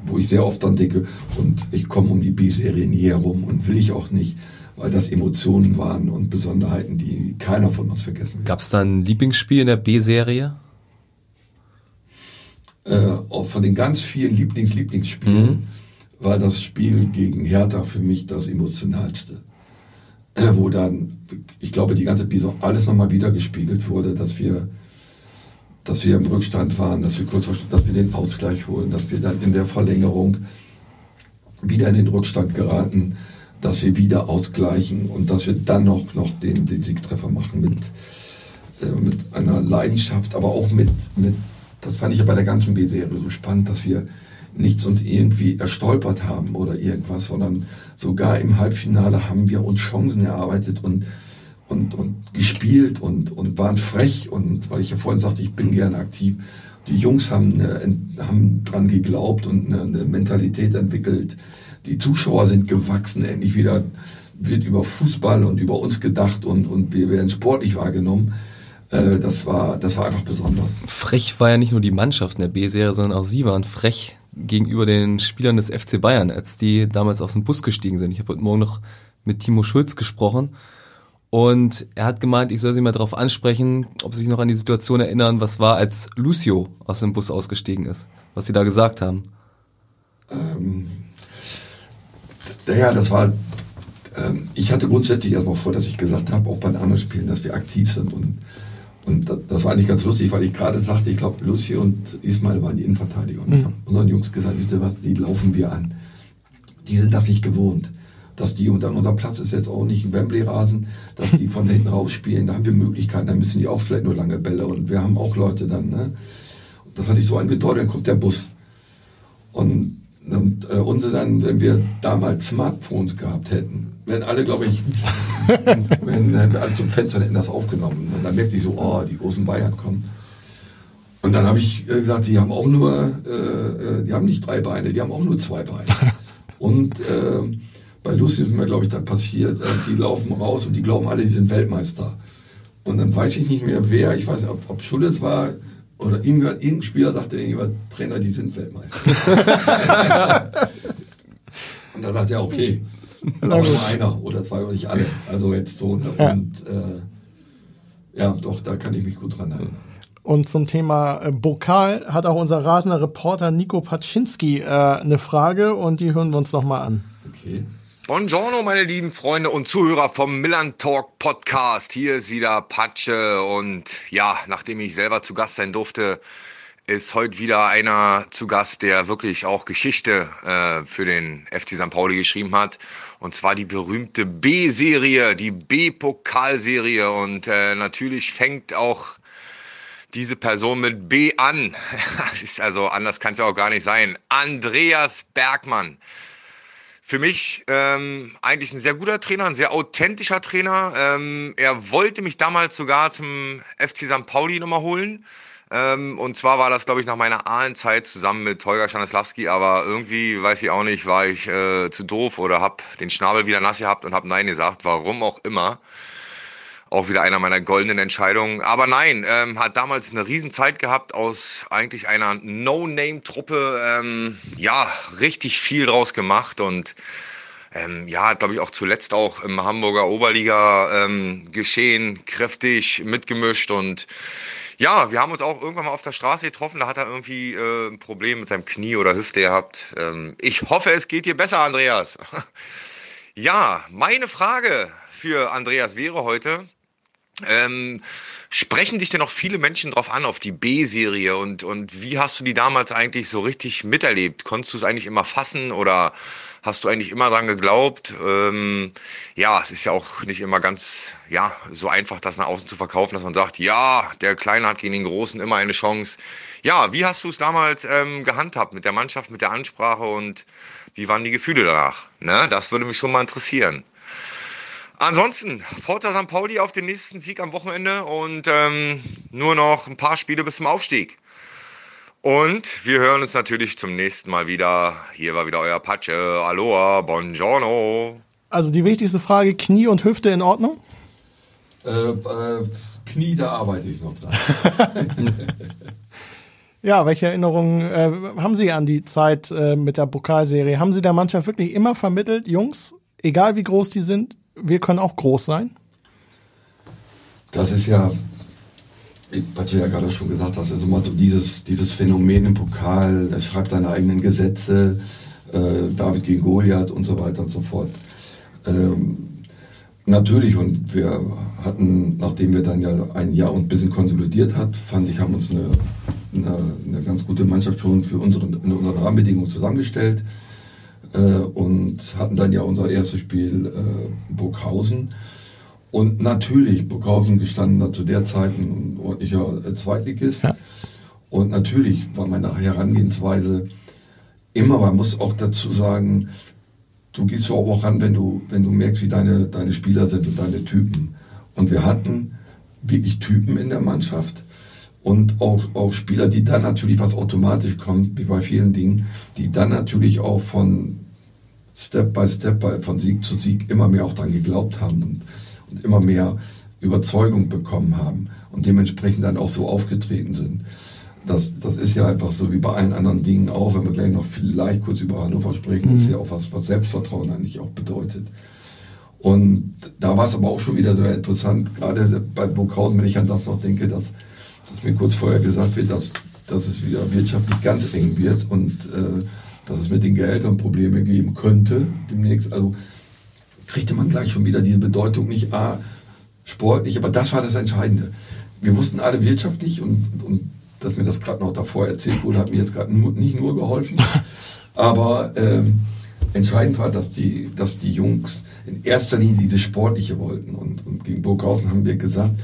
E: wo ich sehr oft dran denke, und ich komme um die B-Serie nie herum und will ich auch nicht, weil das Emotionen waren und Besonderheiten, die keiner von uns vergessen
C: wird. Gab es da ein Lieblingsspiel in der B-Serie?
E: Äh, von den ganz vielen Lieblings-Lieblingsspielen mhm. war das Spiel gegen Hertha für mich das emotionalste. Äh, wo dann, ich glaube, die ganze Bison alles nochmal wieder gespiegelt wurde, dass wir, dass wir im Rückstand waren, dass wir kurz vor, dass wir den Ausgleich holen, dass wir dann in der Verlängerung wieder in den Rückstand geraten, dass wir wieder ausgleichen und dass wir dann noch, noch den, den Siegtreffer machen mit, äh, mit einer Leidenschaft, aber auch mit, mit das fand ich ja bei der ganzen B-Serie so spannend, dass wir nichts uns irgendwie erstolpert haben oder irgendwas, sondern sogar im Halbfinale haben wir uns Chancen erarbeitet und, und, und gespielt und, und waren frech und weil ich ja vorhin sagte, ich bin gerne aktiv. Die Jungs haben, eine, haben dran geglaubt und eine, eine Mentalität entwickelt. Die Zuschauer sind gewachsen, endlich wieder wird über Fußball und über uns gedacht und, und wir werden sportlich wahrgenommen. Äh, das, war, das war einfach besonders.
C: Frech war ja nicht nur die Mannschaft in der B-Serie, sondern auch Sie waren frech gegenüber den Spielern des FC Bayern, als die damals aus dem Bus gestiegen sind. Ich habe heute Morgen noch mit Timo Schulz gesprochen und er hat gemeint, ich soll sie mal darauf ansprechen, ob sie sich noch an die Situation erinnern, was war, als Lucio aus dem Bus ausgestiegen ist, was sie da gesagt haben.
E: Ähm, ja, das war, ähm, ich hatte grundsätzlich erstmal vor, dass ich gesagt habe, auch bei den anderen Spielen, dass wir aktiv sind und und das war eigentlich ganz lustig, weil ich gerade sagte, ich glaube, Lucy und Ismail waren die Innenverteidiger. Und mhm. ich habe unseren Jungs gesagt, wisst ihr was, die laufen wir an. Die sind das nicht gewohnt. Dass die, und dann unser Platz ist jetzt auch nicht Wembley-Rasen, dass die von hinten raus spielen, da haben wir Möglichkeiten, da müssen die auch vielleicht nur lange Bälle und wir haben auch Leute dann, ne? Und das hatte ich so angedeutet, dann kommt der Bus. Und, und äh, unsere dann, wenn wir damals Smartphones gehabt hätten, wenn alle, glaube ich, (laughs) wenn, wenn wir alle zum Fenster hätten das aufgenommen. Und dann merkte ich so, oh, die großen Bayern kommen. Und dann habe ich äh, gesagt, die haben auch nur, äh, äh, die haben nicht drei Beine, die haben auch nur zwei Beine. (laughs) Und äh, bei Lucy ist mir, glaube ich, dann passiert, äh, die laufen raus und die glauben alle, die sind Weltmeister. Und dann weiß ich nicht mehr wer, ich weiß nicht, ob, ob Schulz war oder irgendein, Spieler sagte irgendwann, Trainer, die sind Weltmeister. (laughs) und dann sagt er, okay, aber nur einer oder zwei oder nicht alle. Also jetzt so. Ja. Und äh, ja, doch, da kann ich mich gut dran erinnern.
B: Und zum Thema äh, Bokal hat auch unser rasender Reporter Nico Paczynski äh, eine Frage und die hören wir uns nochmal an.
F: Okay. Buongiorno, meine lieben Freunde und Zuhörer vom Milan Talk Podcast. Hier ist wieder Patsche und ja, nachdem ich selber zu Gast sein durfte, ist heute wieder einer zu Gast, der wirklich auch Geschichte äh, für den FC St. Pauli geschrieben hat. Und zwar die berühmte B-Serie, die B-Pokalserie. Und äh, natürlich fängt auch diese Person mit B an. (laughs) also anders kann es ja auch gar nicht sein. Andreas Bergmann für mich ähm, eigentlich ein sehr guter Trainer, ein sehr authentischer Trainer. Ähm, er wollte mich damals sogar zum FC St. Pauli nochmal holen. Ähm, und zwar war das, glaube ich, nach meiner Ahlenzeit zusammen mit Holger Stanislawski, aber irgendwie, weiß ich auch nicht, war ich äh, zu doof oder habe den Schnabel wieder nass gehabt und habe Nein gesagt, warum auch immer. Auch wieder einer meiner goldenen Entscheidungen. Aber nein, ähm, hat damals eine Riesenzeit gehabt aus eigentlich einer No-Name-Truppe. Ähm, ja, richtig viel draus gemacht und ähm, ja, glaube ich auch zuletzt auch im Hamburger Oberliga ähm, geschehen, kräftig mitgemischt und ja, wir haben uns auch irgendwann mal auf der Straße getroffen. Da hat er irgendwie äh, ein Problem mit seinem Knie oder Hüfte gehabt. Ähm, ich hoffe, es geht dir besser, Andreas. (laughs) ja, meine Frage für Andreas wäre heute, ähm, sprechen dich denn noch viele Menschen drauf an, auf die B-Serie und, und wie hast du die damals eigentlich so richtig miterlebt? Konntest du es eigentlich immer fassen oder hast du eigentlich immer dran geglaubt? Ähm, ja, es ist ja auch nicht immer ganz ja, so einfach, das nach außen zu verkaufen, dass man sagt, ja, der Kleine hat gegen den Großen immer eine Chance. Ja, wie hast du es damals ähm, gehandhabt mit der Mannschaft, mit der Ansprache und wie waren die Gefühle danach? Ne? Das würde mich schon mal interessieren. Ansonsten, Forza St. Pauli auf den nächsten Sieg am Wochenende und ähm, nur noch ein paar Spiele bis zum Aufstieg. Und wir hören uns natürlich zum nächsten Mal wieder. Hier war wieder euer Patsche. Aloha, buongiorno.
B: Also die wichtigste Frage, Knie und Hüfte in Ordnung?
E: Äh, äh, Knie, da arbeite ich noch dran. (laughs)
B: ja, welche Erinnerungen äh, haben Sie an die Zeit äh, mit der Pokalserie? Haben Sie der Mannschaft wirklich immer vermittelt, Jungs, egal wie groß die sind, wir können auch groß sein?
E: Das ist ja, was du ja gerade schon gesagt hast, ist immer so dieses, dieses Phänomen im Pokal, er schreibt seine eigenen Gesetze, äh, David gegen Goliath und so weiter und so fort. Ähm, natürlich, und wir hatten, nachdem wir dann ja ein Jahr und ein bisschen konsolidiert hat, fand ich, haben uns eine, eine, eine ganz gute Mannschaft schon für unsere, unseren Rahmenbedingungen zusammengestellt äh, und hatten dann ja unser erstes Spiel äh, Burghausen. Und natürlich, Burghausen gestanden zu der Zeit ein ordentlicher äh, Zweitligist. Ja. Und natürlich war meine Herangehensweise immer, man muss auch dazu sagen, du gehst so auch ran, wenn du, wenn du merkst, wie deine, deine Spieler sind und deine Typen. Und wir hatten wirklich Typen in der Mannschaft und auch, auch Spieler, die dann natürlich, was automatisch kommt, wie bei vielen Dingen, die dann natürlich auch von Step by Step, von Sieg zu Sieg immer mehr auch daran geglaubt haben und, und immer mehr Überzeugung bekommen haben und dementsprechend dann auch so aufgetreten sind. Das, das ist ja einfach so wie bei allen anderen Dingen auch, wenn wir gleich noch vielleicht kurz über Hannover sprechen, mhm. ist ja auch was, was Selbstvertrauen eigentlich auch bedeutet. Und da war es aber auch schon wieder sehr interessant, gerade bei Burghausen, wenn ich an das noch denke, dass dass mir kurz vorher gesagt wird, dass, dass es wieder wirtschaftlich ganz eng wird und äh, dass es mit den Gehältern Probleme geben könnte demnächst. Also kriegte man gleich schon wieder diese Bedeutung nicht A, sportlich, aber das war das Entscheidende. Wir wussten alle wirtschaftlich und, und dass mir das gerade noch davor erzählt wurde, hat mir jetzt gerade nicht nur geholfen. (laughs) Aber ähm, entscheidend war, dass die, dass die Jungs in erster Linie diese Sportliche wollten. Und, und gegen Burghausen haben wir gesagt,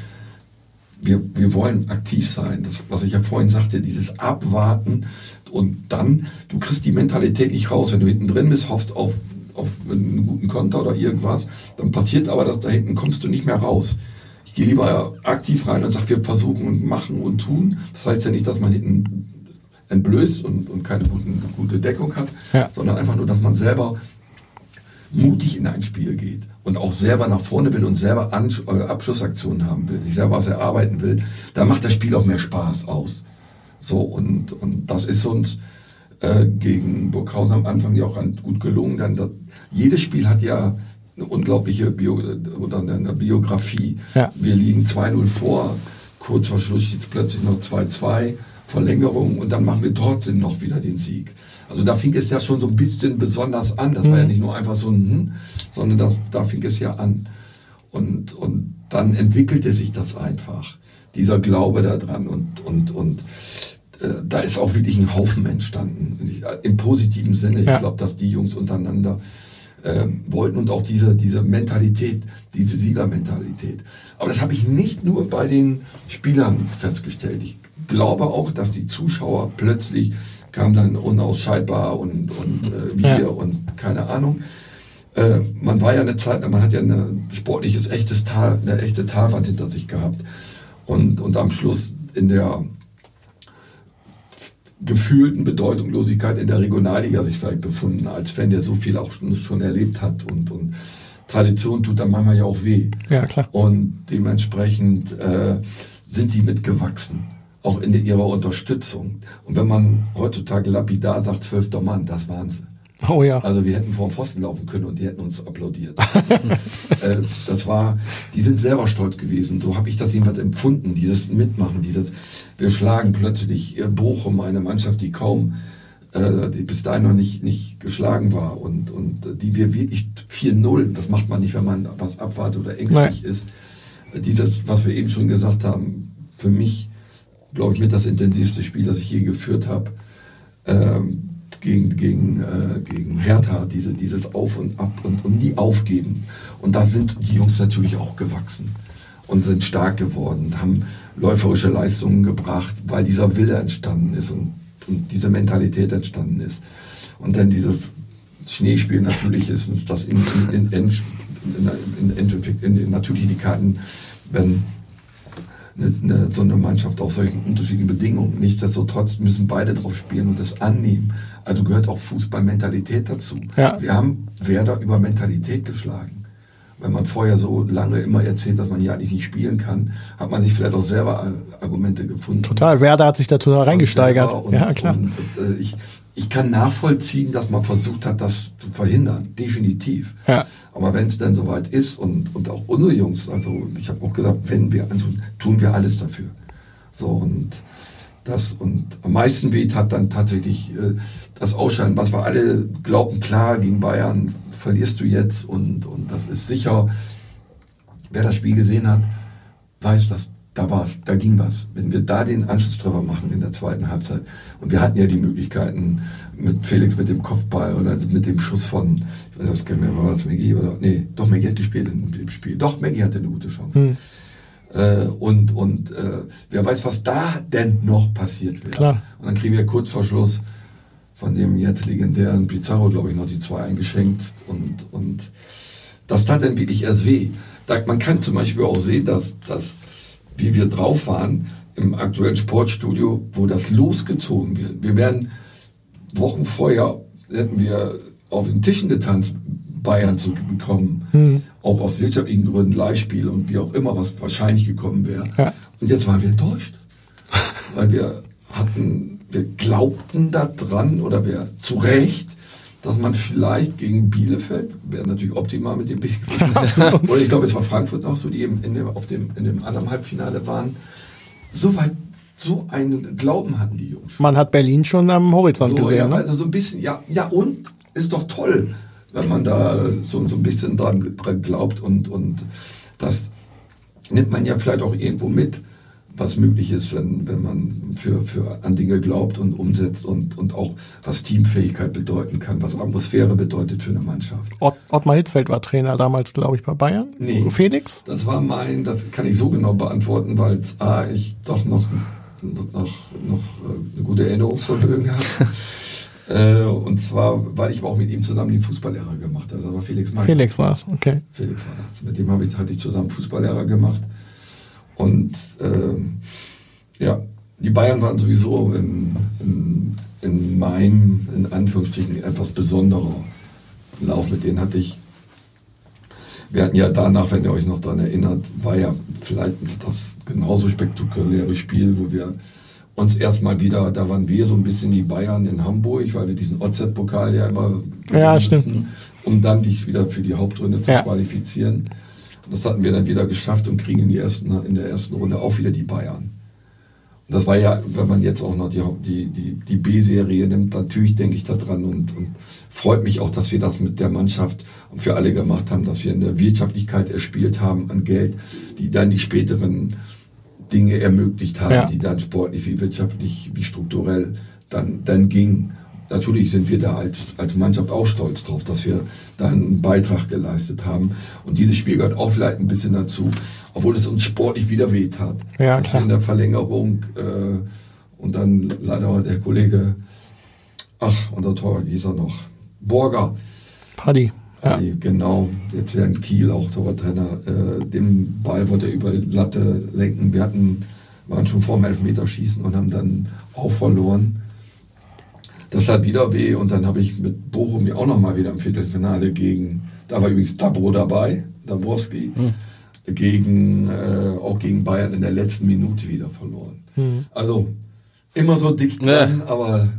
E: wir, wir wollen aktiv sein. Das, was ich ja vorhin sagte, dieses Abwarten und dann, du kriegst die Mentalität nicht raus. Wenn du hinten drin bist, hoffst auf, auf einen guten Konter oder irgendwas, dann passiert aber das, da hinten kommst du nicht mehr raus. Ich gehe lieber aktiv rein und sage, wir versuchen und machen und tun. Das heißt ja nicht, dass man hinten entblößt und, und keine guten, gute Deckung hat, ja. sondern einfach nur, dass man selber mutig in ein Spiel geht und auch selber nach vorne will und selber Ansch äh, Abschlussaktionen haben will, sich selber was erarbeiten will, da macht das Spiel auch mehr Spaß aus. So, und, und das ist uns äh, gegen Burghausen am Anfang ja auch gut gelungen. Dann das, jedes Spiel hat ja eine unglaubliche Bio, oder eine Biografie. Ja. Wir liegen 2-0 vor, kurz vor Schluss steht plötzlich noch 2-2, Verlängerung und dann machen wir trotzdem noch wieder den Sieg. Also da fing es ja schon so ein bisschen besonders an. Das mhm. war ja mhm. nicht nur einfach so ein, hm, sondern das, da fing es ja an. Und, und dann entwickelte sich das einfach. Dieser Glaube daran und, und, und äh, da ist auch wirklich ein Haufen entstanden. Im positiven Sinne. Ja. Ich glaube, dass die Jungs untereinander äh, wollten und auch diese, diese Mentalität, diese Siegermentalität. Aber das habe ich nicht nur bei den Spielern festgestellt. Ich glaube auch, dass die Zuschauer plötzlich kam dann unausscheidbar und, und äh, wir ja. und keine Ahnung. Äh, man war ja eine Zeit, man hat ja ein sportliches, echtes Tal, eine echte Talwand hinter sich gehabt. Und, und am Schluss in der gefühlten Bedeutungslosigkeit in der Regionalliga sich vielleicht befunden, als Fan, der so viel auch schon, schon erlebt hat und, und Tradition tut dann manchmal ja auch weh.
B: Ja, klar.
E: Und dementsprechend äh, sind sie mitgewachsen auch in ihrer Unterstützung. Und wenn man heutzutage lapidar sagt, zwölfter Mann, das waren sie.
B: Oh ja.
E: Also wir hätten vor dem Pfosten laufen können und die hätten uns applaudiert. (laughs) äh, das war, die sind selber stolz gewesen. So habe ich das jedenfalls empfunden, dieses Mitmachen, dieses, wir schlagen plötzlich Bochum, eine Mannschaft, die kaum, äh, die bis dahin noch nicht, nicht geschlagen war und, und die wir wirklich 4-0, das macht man nicht, wenn man was abwartet oder ängstlich Nein. ist. Dieses, was wir eben schon gesagt haben, für mich glaube ich, mit das intensivste Spiel, das ich je geführt habe. Ähm, gegen, gegen, äh, gegen Hertha, diese, dieses Auf und Ab und, und nie aufgeben. Und da sind die Jungs natürlich auch gewachsen und sind stark geworden, haben läuferische Leistungen gebracht, weil dieser Wille entstanden ist und, und diese Mentalität entstanden ist. Und dann dieses Schneespiel natürlich ist das in, in, in, in, in, natürlich die Karten, wenn eine, eine, so eine Mannschaft auf solchen unterschiedlichen Bedingungen. Nichtsdestotrotz müssen beide drauf spielen und das annehmen. Also gehört auch Fußballmentalität dazu. Ja. Wir haben Werder über Mentalität geschlagen. Wenn man vorher so lange immer erzählt, dass man hier eigentlich nicht spielen kann, hat man sich vielleicht auch selber Argumente gefunden.
B: Total, Werder hat sich da total reingesteigert. Und,
E: ja, klar. Und, und, äh, ich, ich kann nachvollziehen, dass man versucht hat, das zu verhindern. Definitiv. Ja. Aber wenn es dann soweit ist und, und auch unsere Jungs, also ich habe auch gesagt, wenn wir, also tun wir alles dafür. So und das und am meisten weht hat dann tatsächlich äh, das Ausscheiden, was wir alle glauben, klar, gegen Bayern verlierst du jetzt und, und das ist sicher, wer das Spiel gesehen hat, weiß das da war's, da ging was. Wenn wir da den Anschlusstreffer machen in der zweiten Halbzeit und wir hatten ja die Möglichkeiten mit Felix mit dem Kopfball oder mit dem Schuss von, ich weiß was, mehr, war es Maggie oder, nee, doch Maggie hat gespielt in dem Spiel. Doch, Maggie hatte eine gute Chance. Hm. Äh, und und äh, wer weiß, was da denn noch passiert wäre.
B: Klar.
E: Und dann kriegen wir kurz vor Schluss von dem jetzt legendären Pizarro, glaube ich, noch die zwei eingeschenkt und, und das tat dann wirklich erst weh. Da, man kann zum Beispiel auch sehen, dass, dass wie wir drauf waren im aktuellen Sportstudio, wo das losgezogen wird. Wir werden Wochen vorher, hätten wir auf den Tischen getanzt, Bayern zu bekommen. Hm. Auch aus wirtschaftlichen Gründen, Leihspiel und wie auch immer, was wahrscheinlich gekommen wäre. Ja. Und jetzt waren wir enttäuscht. (laughs) weil wir hatten, wir glaubten da dran oder wir zu Recht, dass man vielleicht gegen Bielefeld, wäre natürlich optimal mit dem Weg Oder (laughs) ich glaube, es war Frankfurt auch so, die eben in dem, auf dem, in dem anderen Halbfinale waren. So weit, so einen Glauben hatten die Jungs.
B: Man hat Berlin schon am Horizont so, gesehen.
E: Ja,
B: ne?
E: Also so ein bisschen, ja, ja und ist doch toll, wenn man da so, so ein bisschen dran, dran glaubt und, und das nimmt man ja vielleicht auch irgendwo mit was möglich ist, wenn, wenn man für, für an Dinge glaubt und umsetzt und, und auch was Teamfähigkeit bedeuten kann, was Atmosphäre bedeutet für eine Mannschaft.
B: Ott, Ottmar Hitzfeld war Trainer damals, glaube ich, bei Bayern.
E: Nee.
B: Felix?
E: Das war mein, das kann ich so genau beantworten, weil ah, ich doch noch, noch, noch äh, eine gute Erinnerungsvermögen habe. (laughs) äh, und zwar, weil ich auch mit ihm zusammen die Fußballlehrer gemacht habe. Das war Felix Meier.
B: Felix war es, okay.
E: Felix war das. Mit dem habe ich, hatte ich zusammen Fußballlehrer gemacht. Und äh, ja, die Bayern waren sowieso in, in, in meinem, in Anführungsstrichen, etwas besonderer Lauf. Mit denen hatte ich, wir hatten ja danach, wenn ihr euch noch daran erinnert, war ja vielleicht das genauso spektakuläre Spiel, wo wir uns erstmal wieder, da waren wir so ein bisschen die Bayern in Hamburg, weil wir diesen OZ-Pokal ja immer
B: ja,
E: müssen,
B: stimmt.
E: um dann dies wieder für die Hauptrunde zu
B: Ja.
E: qualifizieren. Und das hatten wir dann wieder geschafft und kriegen in, die ersten, in der ersten Runde auch wieder die Bayern. Und das war ja, wenn man jetzt auch noch die, die, die, die B-Serie nimmt, natürlich denke ich da dran und, und freut mich auch, dass wir das mit der Mannschaft und für alle gemacht haben, dass wir eine Wirtschaftlichkeit erspielt haben an Geld, die dann die späteren Dinge ermöglicht haben,
B: Ja.
E: die dann sportlich wie wirtschaftlich wie strukturell dann, dann gingen. Natürlich sind wir da als, als Mannschaft auch stolz drauf, dass wir da einen Beitrag geleistet haben. Und dieses Spiel gehört auch vielleicht ein bisschen dazu, obwohl es uns sportlich wieder wehtat.
B: Ja, klar.
E: in der Verlängerung äh, und dann leider der Kollege, ach, unser Torwart, wie hieß er noch? Borger,
B: Paddy. Ja.
E: Genau, jetzt ja in Kiel auch Torwarttrainer. Äh, den Ball wollte er über die Latte lenken. Wir hatten, waren schon vor dem Elfmeterschießen und haben dann auch verloren. Das hat wieder weh und dann habe ich mit Bochum ja auch nochmal wieder im Viertelfinale gegen, da war übrigens Dabro dabei, Dabrowski, gegen, äh, auch gegen Bayern in der letzten Minute wieder verloren. Also immer so dicht dran, aber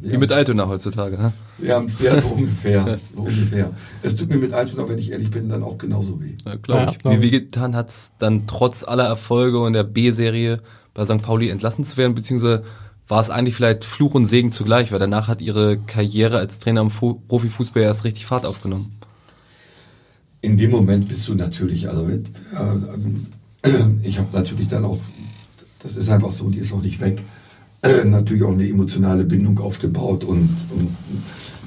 C: Wie mit Altona heutzutage. Ne?
E: Wir haben es ja so (laughs) ungefähr, so ungefähr. Es tut mir mit Altona, wenn ich ehrlich bin, dann auch genauso weh.
C: Ja, glaub
B: Ja,
C: ich.
B: glaub
C: Wie
B: ich.
C: wehgetan hat es dann trotz aller Erfolge in der B-Serie bei St. Pauli entlassen zu werden, beziehungsweise war es eigentlich vielleicht Fluch und Segen zugleich, weil danach hat ihre Karriere als Trainer im Fu Profifußball erst richtig Fahrt aufgenommen.
E: In dem Moment bist du natürlich, also äh, ähm, ich habe natürlich dann auch, das ist einfach so, die ist auch nicht weg, äh, natürlich auch eine emotionale Bindung aufgebaut und, und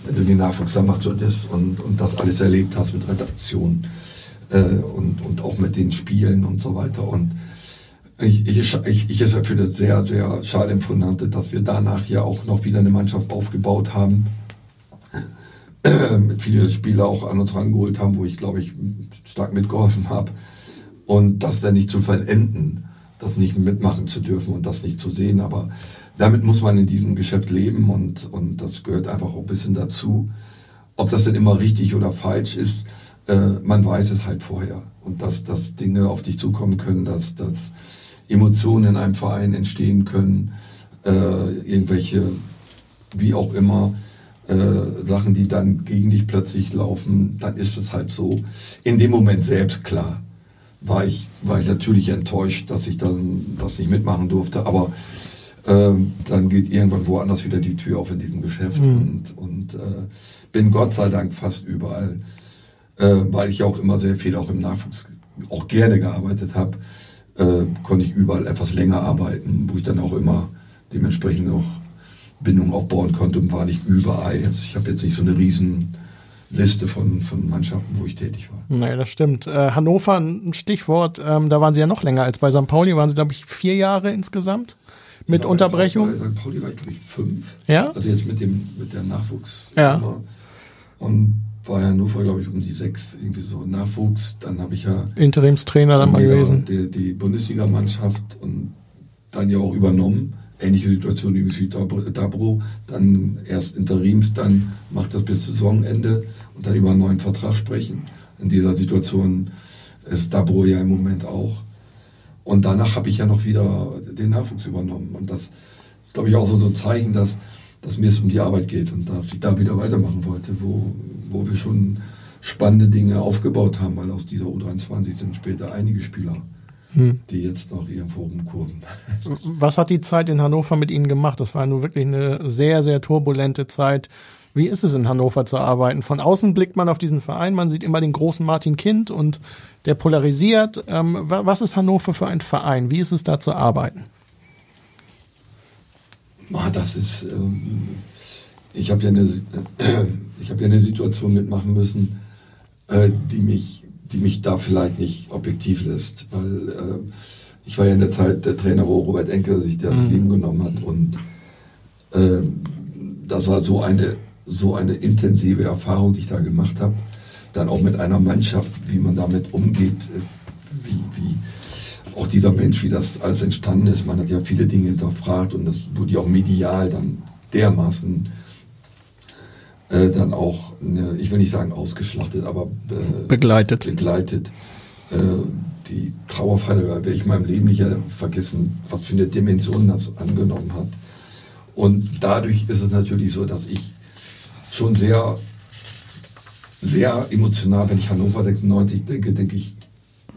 E: wenn du den Nachwuchs da machst und, und, und das alles erlebt hast mit Redaktion äh, und, und auch mit den Spielen und so weiter und ich, ich, ich, ich es für das sehr, sehr schade empfunden hatte, dass wir danach ja auch noch wieder eine Mannschaft aufgebaut haben, mit viele Spieler auch an uns rangeholt haben, wo ich glaube ich stark mitgeholfen habe. Und das dann nicht zu vollenden, das nicht mitmachen zu dürfen und das nicht zu sehen. Aber damit muss man in diesem Geschäft leben und, und das gehört einfach auch ein bisschen dazu. Ob das denn immer richtig oder falsch ist, äh, man weiß es halt vorher. Und dass, dass Dinge auf dich zukommen können, dass, dass Emotionen in einem Verein entstehen können, äh, irgendwelche, wie auch immer, äh, Sachen, die dann gegen dich plötzlich laufen, dann ist es halt so. In dem Moment selbst, klar, war ich, war ich natürlich enttäuscht, dass ich dann das nicht mitmachen durfte, aber ähm, dann geht irgendwann woanders wieder die Tür auf in diesem Geschäft und, und äh, bin Gott sei Dank fast überall, äh, weil ich ja auch immer sehr viel auch im Nachwuchs auch gerne gearbeitet habe, äh, konnte ich überall etwas länger arbeiten, wo ich dann auch immer dementsprechend noch Bindung aufbauen konnte und war nicht überall. Jetzt, ich habe jetzt nicht so eine riesen Liste von, von Mannschaften, wo ich tätig war.
B: Nee, das stimmt. Äh, Hannover, ein Stichwort, ähm, da waren sie ja noch länger als bei St. Pauli, waren sie, glaube ich, vier Jahre insgesamt mit
E: Ja,
B: Unterbrechung.
E: Bei St. Pauli war ich, glaube ich, fünf.
B: Ja?
E: Also jetzt mit dem mit der Nachwuchs.
B: Ja.
E: Und bei Hannover, glaube ich, um die sechs, irgendwie so Nachwuchs. Dann habe ich ja
B: Interimstrainer dann mal gewesen.
E: Die, die Bundesligamannschaft und dann ja auch übernommen. Ähnliche Situation wie mit Dabro. Dann erst Interims, dann macht das bis Saisonende und dann über einen neuen Vertrag sprechen. In dieser Situation ist Dabro ja im Moment auch. Und danach habe ich ja noch wieder den Nachwuchs übernommen. Und das ist, glaube ich, auch so so ein Zeichen, dass, dass mir es um die Arbeit geht und dass ich da wieder weitermachen wollte, wo, wo wir schon spannende Dinge aufgebaut haben, weil aus dieser U23 sind später einige Spieler, die jetzt noch irgendwo rumkurven. (laughs)
B: Was hat die Zeit in Hannover mit Ihnen gemacht? Das war nur wirklich eine sehr, sehr turbulente Zeit. Wie Wie ist es in Hannover zu arbeiten? Von außen blickt man auf diesen Verein, man sieht immer den großen Martin Kind und der polarisiert. Ähm, was ist Hannover für ein Verein? Wie ist es da zu arbeiten?
E: Das ist, ähm, ich habe ja, eine, ich hab ja eine Situation mitmachen müssen, äh, die, mich, die mich da vielleicht nicht objektiv lässt. Weil äh, ich war ja in der Zeit der Trainer, wo Robert Enke sich das mhm. Leben genommen hat. Und äh, das war so eine, so eine intensive Erfahrung, die ich da gemacht habe. Dann auch mit einer Mannschaft, wie man damit umgeht, äh, wie, wie auch dieser Mensch, wie das alles entstanden ist. Man hat ja viele Dinge hinterfragt und das wurde ja auch medial dann dermaßen äh, dann auch, ne, ich will nicht sagen ausgeschlachtet, aber
B: äh, begleitet.
E: begleitet. Äh, die Trauerfeier werde ich in meinem Leben nicht vergessen, was für eine Dimension das angenommen hat. Und dadurch ist es natürlich so, dass ich schon sehr, sehr emotional, wenn ich Hannover 96 denke, denke ich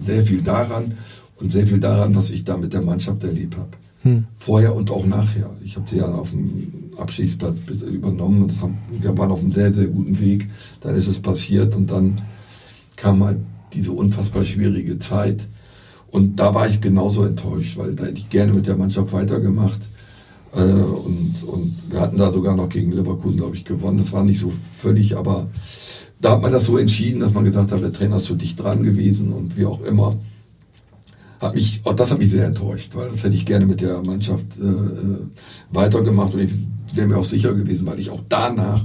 E: sehr viel daran und sehr viel daran, was ich da mit der Mannschaft erlebt habe. Hm. Vorher und auch nachher. Ich habe sie ja auf dem Abschießblatt übernommen und haben, wir waren auf einem sehr, sehr guten Weg. Dann ist es passiert und dann kam halt diese unfassbar schwierige Zeit. Und da war ich genauso enttäuscht, weil da hätte ich gerne mit der Mannschaft weitergemacht. Äh, und, und wir hatten da sogar noch gegen Leverkusen, glaube ich, gewonnen. Das war nicht so völlig, aber da hat man das so entschieden, dass man gesagt hat, der Trainer ist so dicht dran gewesen und wie auch immer hat mich, auch das hat mich sehr enttäuscht, weil das hätte ich gerne mit der Mannschaft äh, äh weitergemacht und ich wäre mir auch sicher gewesen, weil ich auch danach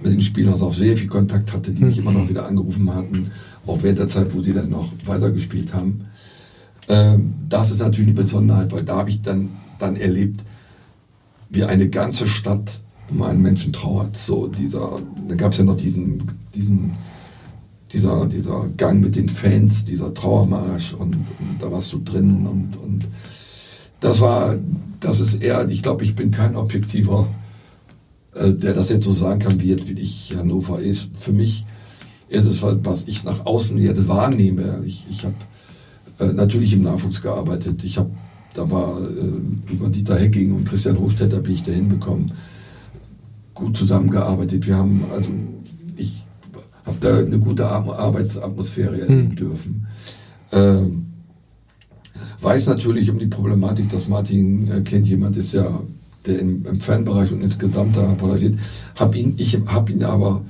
E: mit den Spielern auch sehr viel Kontakt hatte, die mich mhm. immer noch wieder angerufen hatten, auch während der Zeit, wo sie dann noch weitergespielt haben. Ähm, das ist natürlich eine Besonderheit, weil da habe ich dann, dann erlebt, wie eine ganze Stadt um einen Menschen trauert. So dieser, da gab es ja noch diesen, diesen dieser, dieser Gang mit den Fans, dieser Trauermarsch und, und da warst du drin und, und das war, das ist eher, ich glaube, ich bin kein objektiver, äh, der das jetzt so sagen kann, wie jetzt wie ich Hannover ist. Für mich ist es, was ich nach außen jetzt wahrnehme. Ich, ich habe äh, natürlich im Nachwuchs gearbeitet. Ich habe, da war äh, über Dieter Hecking und Christian Hochstetter bin ich da hinbekommen. Gut zusammengearbeitet. Wir haben also habe da eine gute Arbeitsatmosphäre erleben hm. dürfen. Ähm, weiß natürlich um die Problematik, dass Martin äh, kennt, jemand ist ja, der im, im Fanbereich und insgesamt da polarisiert. Hab ihn, ich habe ihn aber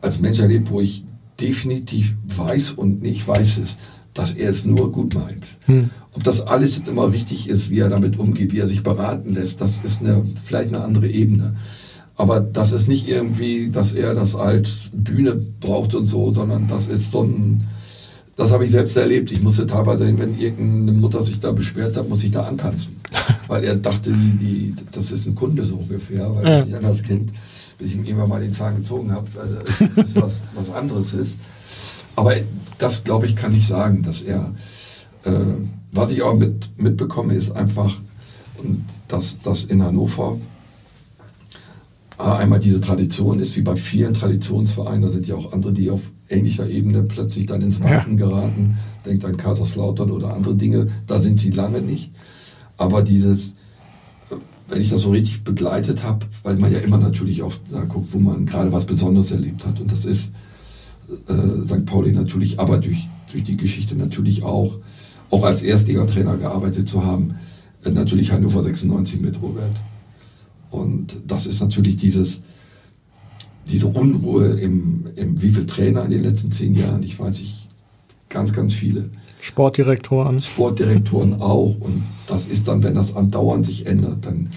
E: als Mensch erlebt, wo ich definitiv weiß und nicht weiß es, dass er es nur gut meint. Hm. Ob das alles jetzt immer richtig ist, wie er damit umgeht, wie er sich beraten lässt, das ist eine, vielleicht eine andere Ebene. Aber das ist nicht irgendwie, dass er das als Bühne braucht und so, sondern das ist so ein, das habe ich selbst erlebt. Ich musste teilweise, wenn irgendeine Mutter sich da beschwert hat, muss ich da antanzen. (laughs) weil er dachte, die, die, das ist ein Kunde so ungefähr, weil ja. er sich anders kennt, bis ich ihm irgendwann mal den Zahn gezogen habe, weil das (laughs) was, was anderes ist. Aber das, glaube ich, kann ich sagen, dass er, äh, was ich auch mit, mitbekomme, ist einfach, dass, dass in Hannover einmal diese Tradition ist, wie bei vielen Traditionsvereinen, da sind ja auch andere, die auf ähnlicher Ebene plötzlich dann ins Warten ja. geraten. Denkt an Kaiserslautern oder andere Dinge, da sind sie lange nicht. Aber dieses, wenn ich das so richtig begleitet habe, weil man ja immer natürlich auf da guckt, wo man gerade was Besonderes erlebt hat. Und das ist äh, St. Pauli natürlich, aber durch, durch die Geschichte natürlich auch, auch als Erstligatrainer gearbeitet zu haben, äh, natürlich Hannover 96 mit Robert. Und das ist natürlich dieses, diese Unruhe im, im wie viele Trainer in den letzten zehn Jahren, ich weiß nicht, ganz, ganz viele.
B: Sportdirektoren.
E: Sportdirektoren auch. Und das ist dann, wenn das andauernd sich ändert, dann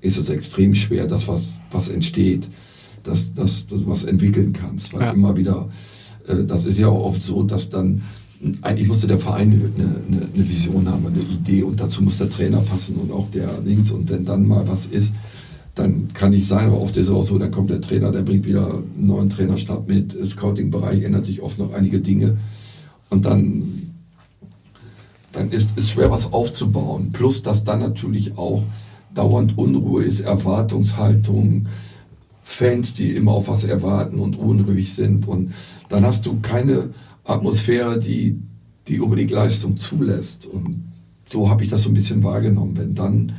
E: ist es extrem schwer, das, was, was entsteht, dass, dass, dass du was entwickeln kannst. Weil ja. immer wieder, äh, das ist ja auch oft so, dass dann, eigentlich musste der Verein eine, eine, eine Vision haben, eine Idee und dazu muss der Trainer passen und auch der links. Und wenn dann mal was ist, dann kann ich sein, aber oft ist es auch so, dann kommt der Trainer, der bringt wieder einen neuen Trainerstab mit. Scouting-Bereich ändert sich oft noch einige Dinge. Und dann, dann ist es schwer, was aufzubauen. Plus, dass dann natürlich auch dauernd Unruhe ist, Erwartungshaltung, Fans, die immer auf was erwarten und unruhig sind. Und dann hast du keine Atmosphäre, die, die unbedingt Leistung zulässt. Und so habe ich das so ein bisschen wahrgenommen. Wenn dann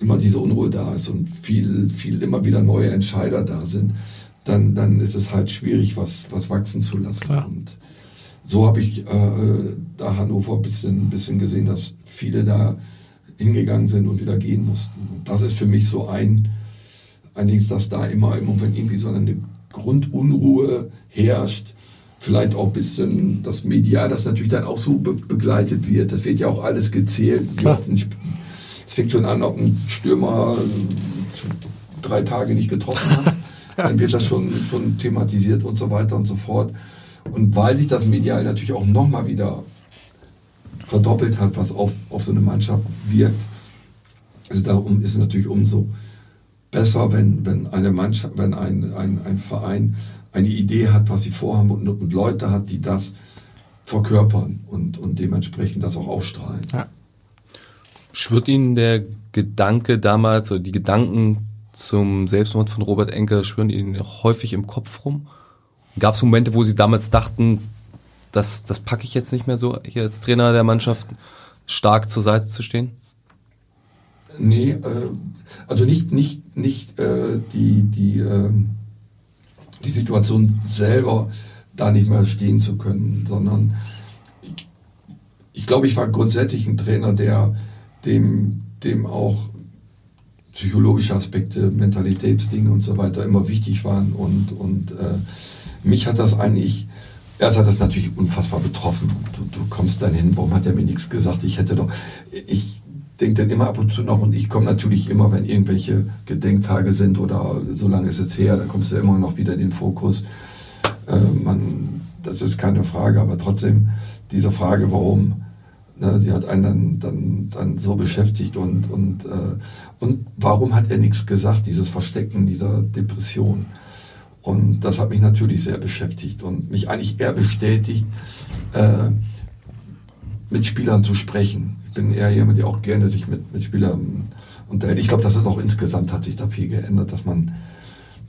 E: immer diese Unruhe da ist und viel, viel immer wieder neue Entscheider da sind, dann, dann ist es halt schwierig, was, was wachsen zu lassen.
B: Klar.
E: Und so habe ich äh, da Hannover ein bisschen, bisschen gesehen, dass viele da hingegangen sind und wieder gehen mussten. Und das ist für mich so ein, allerdings, dass da immer im Moment irgendwie so eine Grundunruhe herrscht. Vielleicht auch ein bisschen das Medial, das natürlich dann auch so be begleitet wird. Das wird ja auch alles gezählt.
B: Klar.
E: Es fängt schon an, ob ein Stürmer drei Tage nicht getroffen hat. (laughs) dann wird das schon, schon thematisiert und so weiter und so fort. Und weil sich das medial natürlich auch nochmal wieder verdoppelt hat, was auf, auf so eine Mannschaft wirkt, also darum ist es natürlich umso besser, wenn, wenn eine Mannschaft, wenn ein, ein, ein Verein eine Idee hat, was sie vorhaben und, und Leute hat, die das verkörpern und, und dementsprechend das auch ausstrahlen.
B: Ja.
C: Schwirrt Ihnen der Gedanke damals oder die Gedanken zum Selbstmord von Robert Enke schwirren Ihnen häufig im Kopf rum? Gab es Momente, wo Sie damals dachten, das, das packe ich jetzt nicht mehr so, hier als Trainer der Mannschaft stark zur Seite zu stehen?
E: Nee, äh, also nicht, nicht, nicht äh, die, die, äh, die Situation selber da nicht mehr stehen zu können, sondern ich, ich glaube, ich war grundsätzlich ein Trainer, der dem, dem auch psychologische Aspekte, Mentalitätsdinge und so weiter immer wichtig waren und, und äh, mich hat das eigentlich, erst hat das natürlich unfassbar betroffen. Du, du kommst dann hin, warum hat er mir nichts gesagt? Ich hätte doch, ich denke dann immer ab und zu noch und ich komme natürlich immer, wenn irgendwelche Gedenktage sind oder so lange ist es her, dann kommst du immer noch wieder in den Fokus. Äh, man, das ist keine Frage, aber trotzdem diese Frage, warum, ne, die hat einen dann, dann, dann so beschäftigt und, und, äh, und warum hat er nichts gesagt, dieses Verstecken dieser Depression. Und das hat mich natürlich sehr beschäftigt und mich eigentlich eher bestätigt, äh, mit Spielern zu sprechen. Ich bin eher jemand, der auch gerne sich mit, mit Spielern unterhält. Ich glaube, das ist auch insgesamt hat sich da viel geändert, dass man,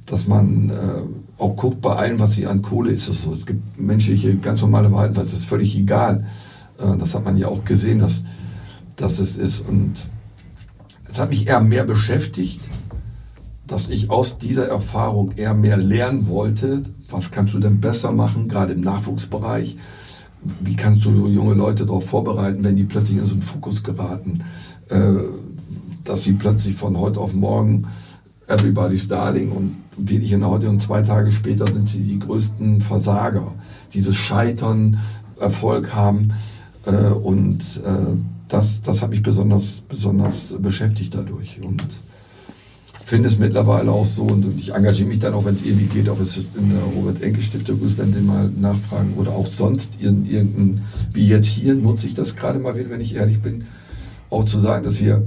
E: dass man äh, auch guckt, bei allem, was sie an Kohle ist es so. Es gibt menschliche, ganz normale Verhalten, das ist völlig egal. Das hat man ja auch gesehen, dass, dass es ist. Und es hat mich eher mehr beschäftigt, dass ich aus dieser Erfahrung eher mehr lernen wollte. Was kannst du denn besser machen, gerade im Nachwuchsbereich? Wie kannst du junge Leute darauf vorbereiten, wenn die plötzlich in so einen Fokus geraten, äh, dass sie plötzlich von heute auf morgen everybody's darling und wirklich in heute und zwei Tage später sind sie die größten Versager. Dieses Scheitern, Erfolg haben äh, und äh, das, das hat mich besonders, besonders beschäftigt dadurch. Und finde es mittlerweile auch so und ich engagiere mich dann auch, wenn es irgendwie geht, ob es in der Robert-Enke-Stiftung ist, wenn den mal nachfragen oder auch sonst in irgendein, wie jetzt hier, nutze ich das gerade mal wieder, wenn ich ehrlich bin, auch zu sagen, dass wir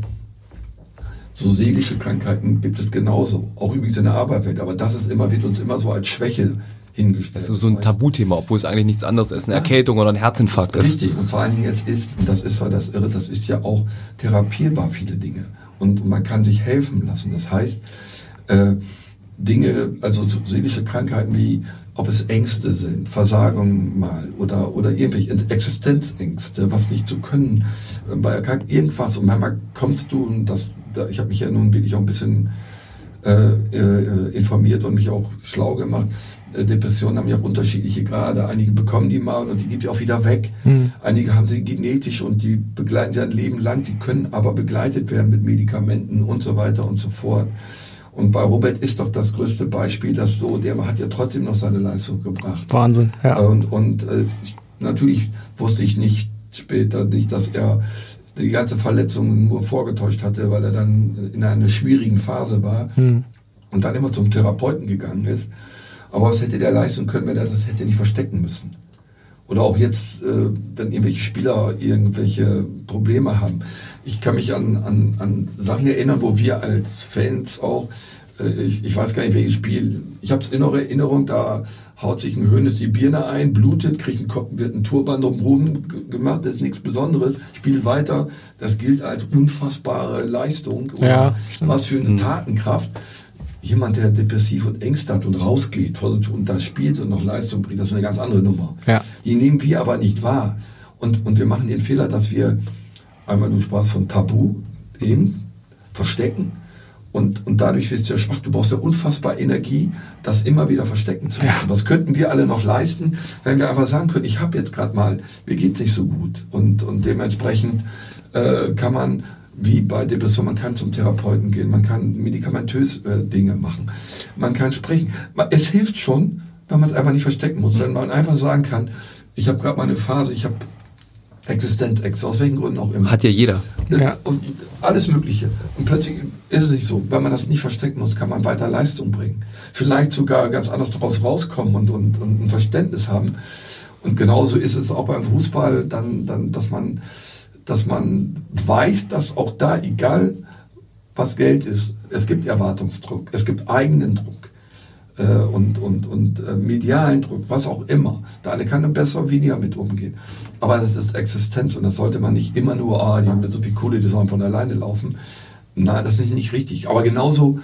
E: so seelische Krankheiten gibt es genauso, auch übrigens in der Arbeitswelt, aber das ist immer, wird uns immer so als Schwäche hingestellt.
C: Das ist so ein Tabuthema, obwohl es eigentlich nichts anderes ist, eine Erkältung oder ein Herzinfarkt ist.
E: Richtig, und vor allen Dingen jetzt ist, und das ist ja das Irre, das ist ja auch therapierbar, viele Dinge. Und man kann sich helfen lassen. Das heißt, äh, Dinge, also so seelische Krankheiten wie, ob es Ängste sind, Versagung mal oder, oder irgendwelche Existenzängste, was nicht zu können, äh, bei Erkrankung, irgendwas. Und manchmal kommst du, und das, da, ich habe mich ja nun wirklich auch ein bisschen äh, äh, informiert und mich auch schlau gemacht. Äh, Depressionen haben ja auch unterschiedliche Grade. Einige bekommen die mal und die geht auch wieder weg. Mhm. Einige haben sie genetisch und die begleiten sie ein Leben lang. Sie können aber begleitet werden mit Medikamenten und so weiter und so fort. Und bei Robert ist doch das größte Beispiel, dass so, der hat ja trotzdem noch seine Leistung gebracht.
B: Wahnsinn, ja.
E: Und, und äh, natürlich wusste ich nicht später nicht, dass er die ganze Verletzung nur vorgetäuscht hatte, weil er dann in einer schwierigen Phase war mhm. und dann immer zum Therapeuten gegangen ist. Aber was hätte der leisten können, wenn er das hätte nicht verstecken müssen? Oder auch jetzt, äh, wenn irgendwelche Spieler irgendwelche Probleme haben. Ich kann mich an, an, an Sachen erinnern, wo wir als Fans auch, äh, ich, ich weiß gar nicht welches Spiel, ich habe es in Erinnerung, da haut sich ein Hönes die Birne ein, blutet, kriegt einen Kopf, wird ein Turban drumherum gemacht, das ist nichts Besonderes, spielt weiter. Das gilt als unfassbare Leistung oder
B: Ja,
E: was für eine Tatenkraft. Jemand, der depressiv und Ängste hat und rausgeht und das spielt und noch Leistung bringt, das ist eine ganz andere Nummer.
B: Ja.
E: Die nehmen wir aber nicht wahr. Und, und wir machen den Fehler, dass wir, einmal du sprachst von Tabu, eben, verstecken und, und dadurch wirst du ja schwach. Du brauchst ja unfassbar Energie, das immer wieder verstecken zu können. Ja. Das könnten wir alle noch leisten, wenn wir einfach sagen können, ich habe jetzt gerade mal, mir geht's nicht so gut. Und, und dementsprechend äh, kann man wie bei Depression, man kann zum Therapeuten gehen, man kann medikamentös äh, Dinge machen, man kann sprechen. Es hilft schon, wenn man es einfach nicht verstecken muss, wenn man einfach sagen kann, ich habe gerade mal eine Phase, ich habe Existenzängste, aus welchen Gründen auch immer.
C: Hat ja jeder.
E: Äh, ja. Und alles Mögliche. Und plötzlich ist es nicht so. Wenn man das nicht verstecken muss, kann man weiter Leistung bringen. Vielleicht sogar ganz anders daraus rauskommen und, und, und ein Verständnis haben. Und genauso ist es auch beim Fußball, dann, dann, dass man, dass man weiß, dass auch da, egal was Geld ist, es gibt Erwartungsdruck, es gibt eigenen Druck äh, und, und, und äh, medialen Druck, was auch immer. Der eine kann besser, weniger mit umgehen. Aber das ist Existenz und das sollte man nicht immer nur, ah, die haben so viel Kohle, die sollen von alleine laufen. Nein, das ist nicht richtig. Aber genauso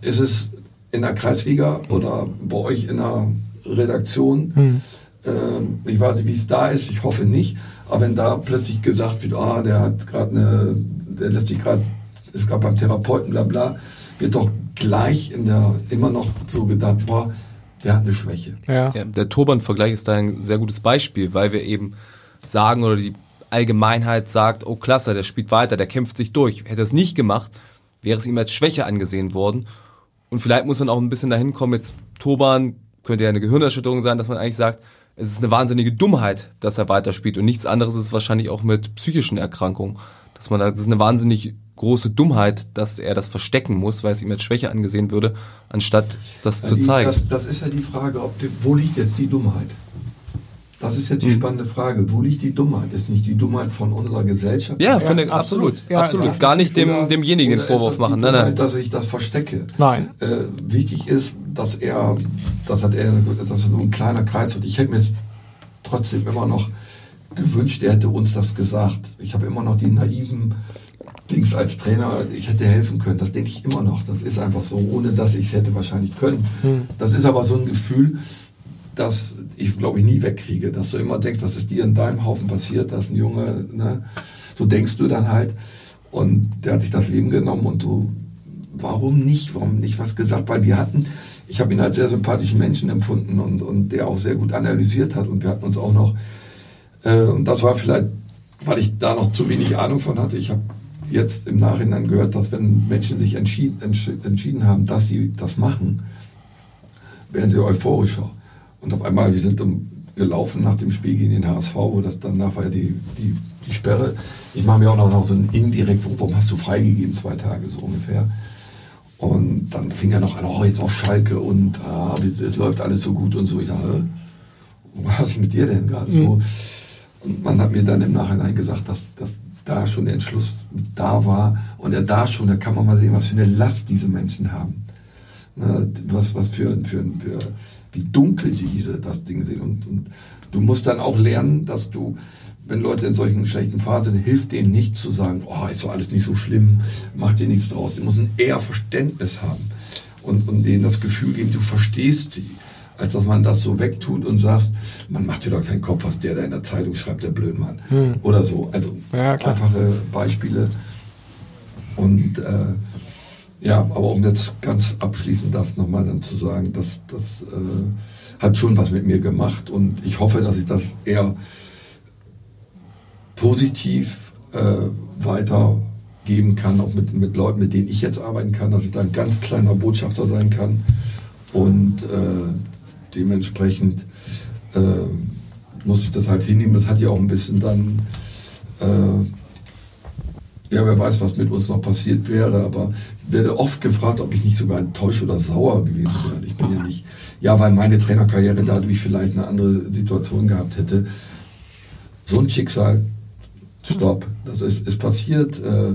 E: ist es in der Kreisliga oder bei euch in der Redaktion. Hm. Äh, ich weiß nicht, wie es da ist, ich hoffe nicht. Aber wenn da plötzlich gesagt wird, ah, der hat gerade eine, der lässt sich gerade, ist gerade beim Therapeuten, bla bla, wird doch gleich in der, immer noch so gedacht, boah, der hat eine Schwäche.
C: Ja. ja der Turban-Vergleich ist da ein sehr gutes Beispiel, weil wir eben sagen oder die Allgemeinheit sagt, oh klasse, der spielt weiter, der kämpft sich durch. Hätte er es nicht gemacht, wäre es ihm als Schwäche angesehen worden. Und vielleicht muss man auch ein bisschen dahin kommen, jetzt Turban könnte ja eine Gehirnerschütterung sein, dass man eigentlich sagt, es ist eine wahnsinnige Dummheit, dass er weiterspielt. Und nichts anderes ist wahrscheinlich auch mit psychischen Erkrankungen. Dass man, das ist eine wahnsinnig große Dummheit, dass er das verstecken muss, weil es ihm als Schwäche angesehen würde, anstatt das ja, zu zeigen.
E: Das, das, ist ja die Frage, ob die, wo liegt jetzt die Dummheit? Das ist jetzt die mhm. spannende Frage. Wo liegt die Dummheit? Ist nicht die Dummheit von unserer Gesellschaft?
C: Ja, von der, absolut, ja, absolut. Ja, Gar nicht dem, demjenigen den Vorwurf machen.
E: Nein, nein. Dass ich das verstecke.
B: Nein.
E: Äh, wichtig ist, dass er, das hat er, dass es nur ein kleiner Kreis wird. Ich hätte mir trotzdem immer noch gewünscht, er hätte uns das gesagt. Ich habe immer noch die naiven Dings als Trainer, ich hätte helfen können. Das denke ich immer noch. Das ist einfach so, ohne dass ich es hätte wahrscheinlich können. Hm. Das ist aber so ein Gefühl, das ich glaube ich nie wegkriege, dass du immer denkst, dass es dir in deinem Haufen passiert, dass ein Junge, ne, so denkst du dann halt. Und der hat sich das Leben genommen und du, warum nicht, warum nicht was gesagt? Weil wir hatten, ich habe ihn als sehr sympathischen Menschen empfunden und, und der auch sehr gut analysiert hat und wir hatten uns auch noch, äh, und das war vielleicht, weil ich da noch zu wenig Ahnung von hatte, ich habe jetzt im Nachhinein gehört, dass wenn Menschen sich entschieden, entschieden haben, dass sie das machen, werden sie euphorischer. Und auf einmal, wir sind gelaufen nach dem Spiel gegen den HSV, wo das war ja die, die, die Sperre. Ich mache mir auch noch, noch so ein indirekt, warum hast du freigegeben, zwei Tage so ungefähr. Und dann fing er noch an, oh, jetzt auf Schalke und ah, es läuft alles so gut und so. Ich dachte, was ist mit dir denn gerade mhm. so? Und man hat mir dann im Nachhinein gesagt, dass, dass da schon der Entschluss da war und er da schon, da kann man mal sehen, was für eine Last diese Menschen haben. Ne, was, was für, für, für, wie dunkel die diese, das Ding sehen. Und, und du musst dann auch lernen, dass du, wenn Leute in solchen schlechten Phasen sind, hilft denen nicht zu sagen, oh, ist doch alles nicht so schlimm, mach dir nichts draus. Die müssen eher Verständnis haben und, und denen das Gefühl geben, du verstehst sie als dass man das so wegtut und sagt, man macht dir doch keinen Kopf, was der da in der Zeitung schreibt, der Blödmann. Hm. Oder so. Also ja, einfache Beispiele. Und äh, ja, aber um jetzt ganz abschließend das nochmal dann zu sagen, das, das äh, hat schon was mit mir gemacht und ich hoffe, dass ich das eher positiv äh, weitergeben kann, auch mit, mit Leuten, mit denen ich jetzt arbeiten kann, dass ich da ein ganz kleiner Botschafter sein kann und äh, dementsprechend äh, muss ich das halt hinnehmen. Das hat ja auch ein bisschen dann, äh, ja, wer weiß, was mit uns noch passiert wäre, aber ich werde oft gefragt, ob ich nicht sogar enttäuscht oder sauer gewesen wäre. Ich bin ja nicht, ja, weil meine Trainerkarriere dadurch vielleicht eine andere Situation gehabt hätte. So ein Schicksal, stopp, das ist, ist passiert äh,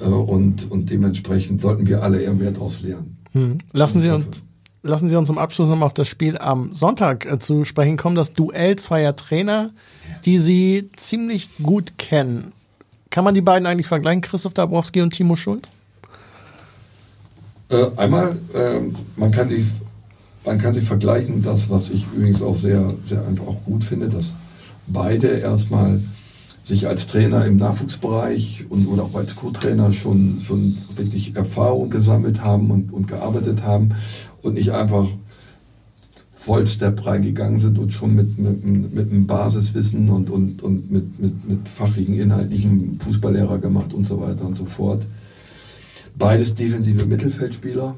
E: äh und, und dementsprechend sollten wir alle eher mehr daraus lernen.
B: Hm. Lassen Sie uns lassen Sie uns zum Abschluss noch mal auf das Spiel am Sonntag äh, zu sprechen kommen. Das Duell zweier Trainer, die Sie ziemlich gut kennen. Kann man die beiden eigentlich vergleichen, Christoph Dabrowski und Timo Schulz?
E: Äh, einmal, äh, man, kann die, man kann sie vergleichen, das, was ich übrigens auch sehr, sehr einfach auch gut finde, dass beide erstmal sich als Trainer im Nachwuchsbereich und oder auch als Co-Trainer schon, schon wirklich Erfahrung gesammelt haben und, und gearbeitet haben und nicht einfach Vollstep reingegangen sind und schon mit, mit, mit einem Basiswissen und, und, und mit, mit, mit fachlichen, inhaltlichen Fußballlehrer gemacht und so weiter und so fort. Beides defensive Mittelfeldspieler.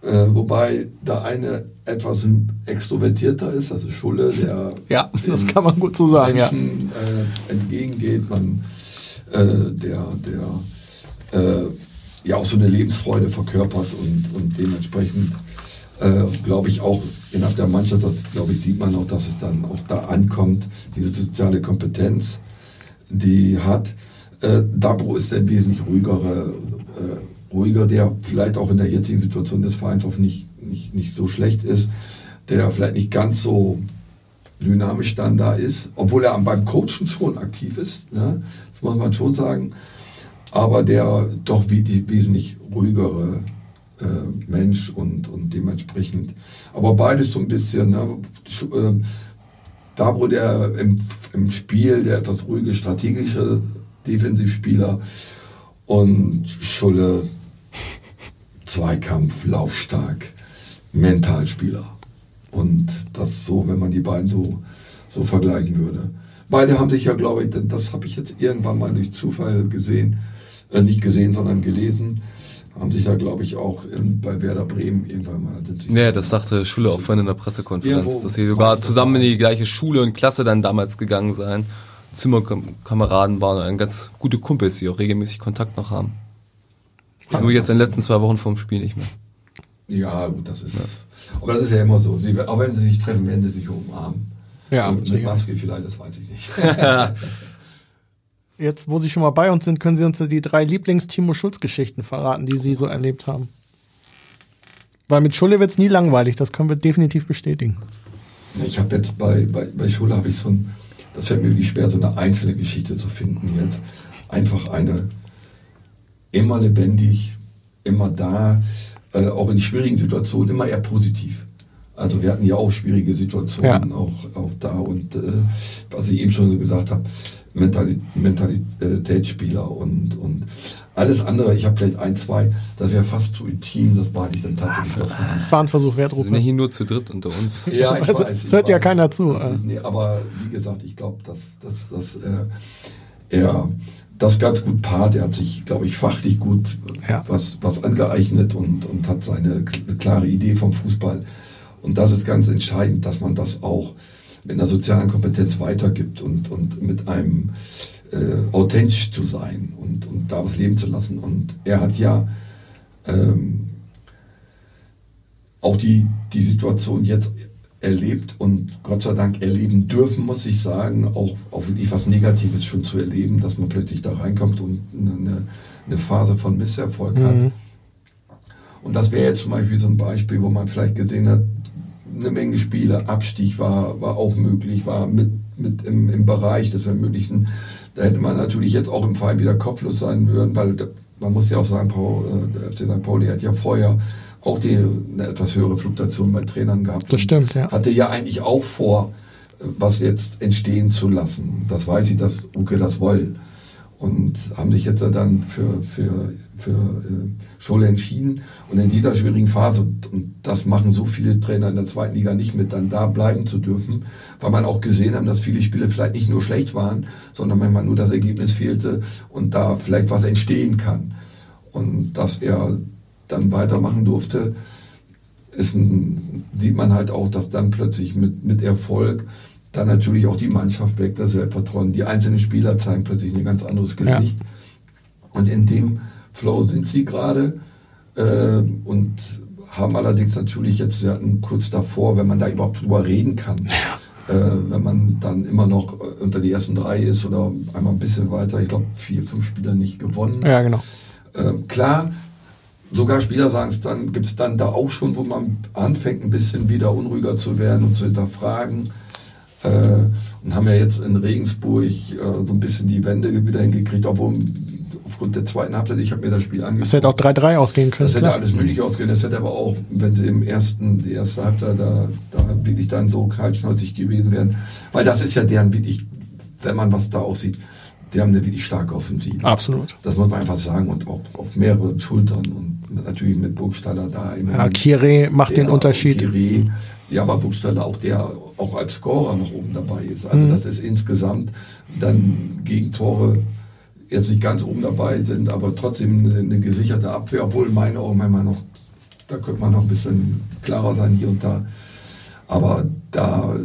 E: Äh, wobei der eine etwas extrovertierter ist, ist Schulle, der (laughs)
B: ja, das kann man gut so sagen,
E: Menschen ja. äh, entgegengeht, man, äh, der, der äh, ja auch so eine Lebensfreude verkörpert und, und dementsprechend äh, glaube ich auch innerhalb der Mannschaft, das glaube ich sieht man auch, dass es dann auch da ankommt, diese soziale Kompetenz, die hat. Äh, Dabro ist der wesentlich ruhigere ruhiger, der vielleicht auch in der jetzigen Situation des Vereins auch nicht, nicht, nicht so schlecht ist, der vielleicht nicht ganz so dynamisch dann da ist, obwohl er beim Coachen schon aktiv ist, ne? das muss man schon sagen, aber der doch wie die wesentlich ruhigere äh, Mensch und, und dementsprechend, aber beides so ein bisschen, ne? äh, Dabro der im, im Spiel, der etwas ruhige, strategische Defensivspieler und Schulle Zweikampf, laufstark, Mentalspieler. Und das so, wenn man die beiden so, so vergleichen würde. Beide haben sich ja, glaube ich, das habe ich jetzt irgendwann mal durch Zufall gesehen, äh, nicht gesehen, sondern gelesen, haben sich ja, glaube ich, auch in, bei Werder Bremen irgendwann mal.
C: Ja, das sagte Schule auch vorhin in der Pressekonferenz, dass sie sogar zusammen in die gleiche Schule und Klasse dann damals gegangen seien. Zimmerkameraden waren ein ganz gute Kumpels, die auch regelmäßig Kontakt noch haben. Ja, Nur jetzt in den letzten zwei Wochen vom Spiel nicht mehr.
E: Ja, gut, das ist. Ja. Aber das ist ja immer so. Sie, auch wenn sie sich treffen, werden sie sich umarmen. Ja, mit sicher. Maske vielleicht, das weiß ich nicht. (laughs) (laughs)
B: Jetzt, wo Sie schon mal bei uns sind, können Sie uns die drei Lieblings-Timo Schulz-Geschichten verraten, die Sie so erlebt haben. Weil mit Schulle wird es nie langweilig, das können wir definitiv bestätigen.
E: Ich habe jetzt bei, bei, bei Schulle habe ich so ein, das fällt mir wirklich schwer, so eine einzelne Geschichte zu finden jetzt. Einfach eine, immer lebendig, immer da, äh, auch in schwierigen Situationen immer eher positiv. Also wir hatten ja auch schwierige Situationen ja. auch, auch da und äh, was ich eben schon so gesagt habe, Mentalität, Mentalitätsspieler und, und alles andere, ich habe vielleicht ein, zwei, das wäre fast zu intim, das behalte ich dann tatsächlich
B: davon. Fahnenversuch Wertrufe.
C: Wir sind ja hier nur zu dritt unter uns.
B: ja, ich also, weiß. Es hört ja keiner zu.
E: Nee, aber wie gesagt, ich glaube, dass, dass, dass äh, er das ganz gut paart. Er hat sich, glaube ich, fachlich gut ja. was, was angeeignet und, und hat seine klare Idee vom Fußball. Und das ist ganz entscheidend, dass man das auch mit einer sozialen Kompetenz weitergibt und, und mit einem äh, authentisch zu sein und, und da was leben zu lassen. Und er hat ja ähm, auch die, die Situation jetzt erlebt und Gott sei Dank erleben dürfen, muss ich sagen, auch, auch wirklich was Negatives schon zu erleben, dass man plötzlich da reinkommt und eine, eine Phase von Misserfolg mhm. hat. Und das wäre jetzt zum Beispiel so ein Beispiel, wo man vielleicht gesehen hat, eine Menge Spiele, Abstieg war, war auch möglich, war mit, mit im, im Bereich des Möglichen. Da hätte man natürlich jetzt auch im Verein wieder kopflos sein würden, weil man muss ja auch sagen, Paul, äh, der FC St. Pauli hat ja vorher auch die, eine etwas höhere Fluktuation bei Trainern gehabt.
B: Das stimmt, ja.
E: Hatte ja eigentlich auch vor, was jetzt entstehen zu lassen. Das weiß ich, dass Uke das wollen. Und haben sich jetzt dann für, für, für äh, Scholle entschieden. Und in dieser schwierigen Phase, und, und das machen so viele Trainer in der zweiten Liga nicht mit, dann da bleiben zu dürfen, weil man auch gesehen haben, dass viele Spiele vielleicht nicht nur schlecht waren, sondern manchmal nur das Ergebnis fehlte und da vielleicht was entstehen kann. Und dass er dann weitermachen durfte, ist ein, sieht man halt auch, dass dann plötzlich mit, mit Erfolg dann natürlich auch die Mannschaft weg, das Selbstvertrauen. Die einzelnen Spieler zeigen plötzlich ein ganz anderes Gesicht. Ja. Und in dem Flow sind sie gerade äh, und haben allerdings natürlich jetzt ja, kurz davor, wenn man da überhaupt drüber reden kann, ja. äh, wenn man dann immer noch unter die ersten drei ist oder einmal ein bisschen weiter, ich glaube vier, fünf Spieler nicht gewonnen.
B: Ja, genau.
E: Äh, klar, Sogar Spieler sagen es dann, gibt es dann da auch schon, wo man anfängt, ein bisschen wieder unruhiger zu werden und zu hinterfragen. Äh, und haben ja jetzt in Regensburg äh, so ein bisschen die Wende wieder hingekriegt, obwohl aufgrund der zweiten Halbzeit, ich habe mir das Spiel angeguckt.
B: Das hätte auch 3-3 ausgehen können.
E: Das hätte klar. alles möglich ausgehen. Das hätte aber auch, wenn sie im ersten, die erste Halbzeit da, da wirklich dann so kaltschnäuzig gewesen wären. Weil das ist ja deren wirklich wenn man was da aussieht, die haben eine wirklich starke Offensive.
B: Absolut.
E: Das muss man einfach sagen und auch auf mehreren Schultern und natürlich mit Burgstaller da.
B: Ja. Kire macht den
E: Der
B: Unterschied.
E: Kire, ja, aber Burgstaller auch der auch als Scorer noch oben dabei ist. Also
B: Mhm.
E: das ist insgesamt dann Gegentore jetzt nicht ganz oben dabei sind, aber trotzdem eine, gesicherte Abwehr, obwohl meine auch manchmal noch, da könnte man noch ein bisschen klarer sein hier und da. Aber da,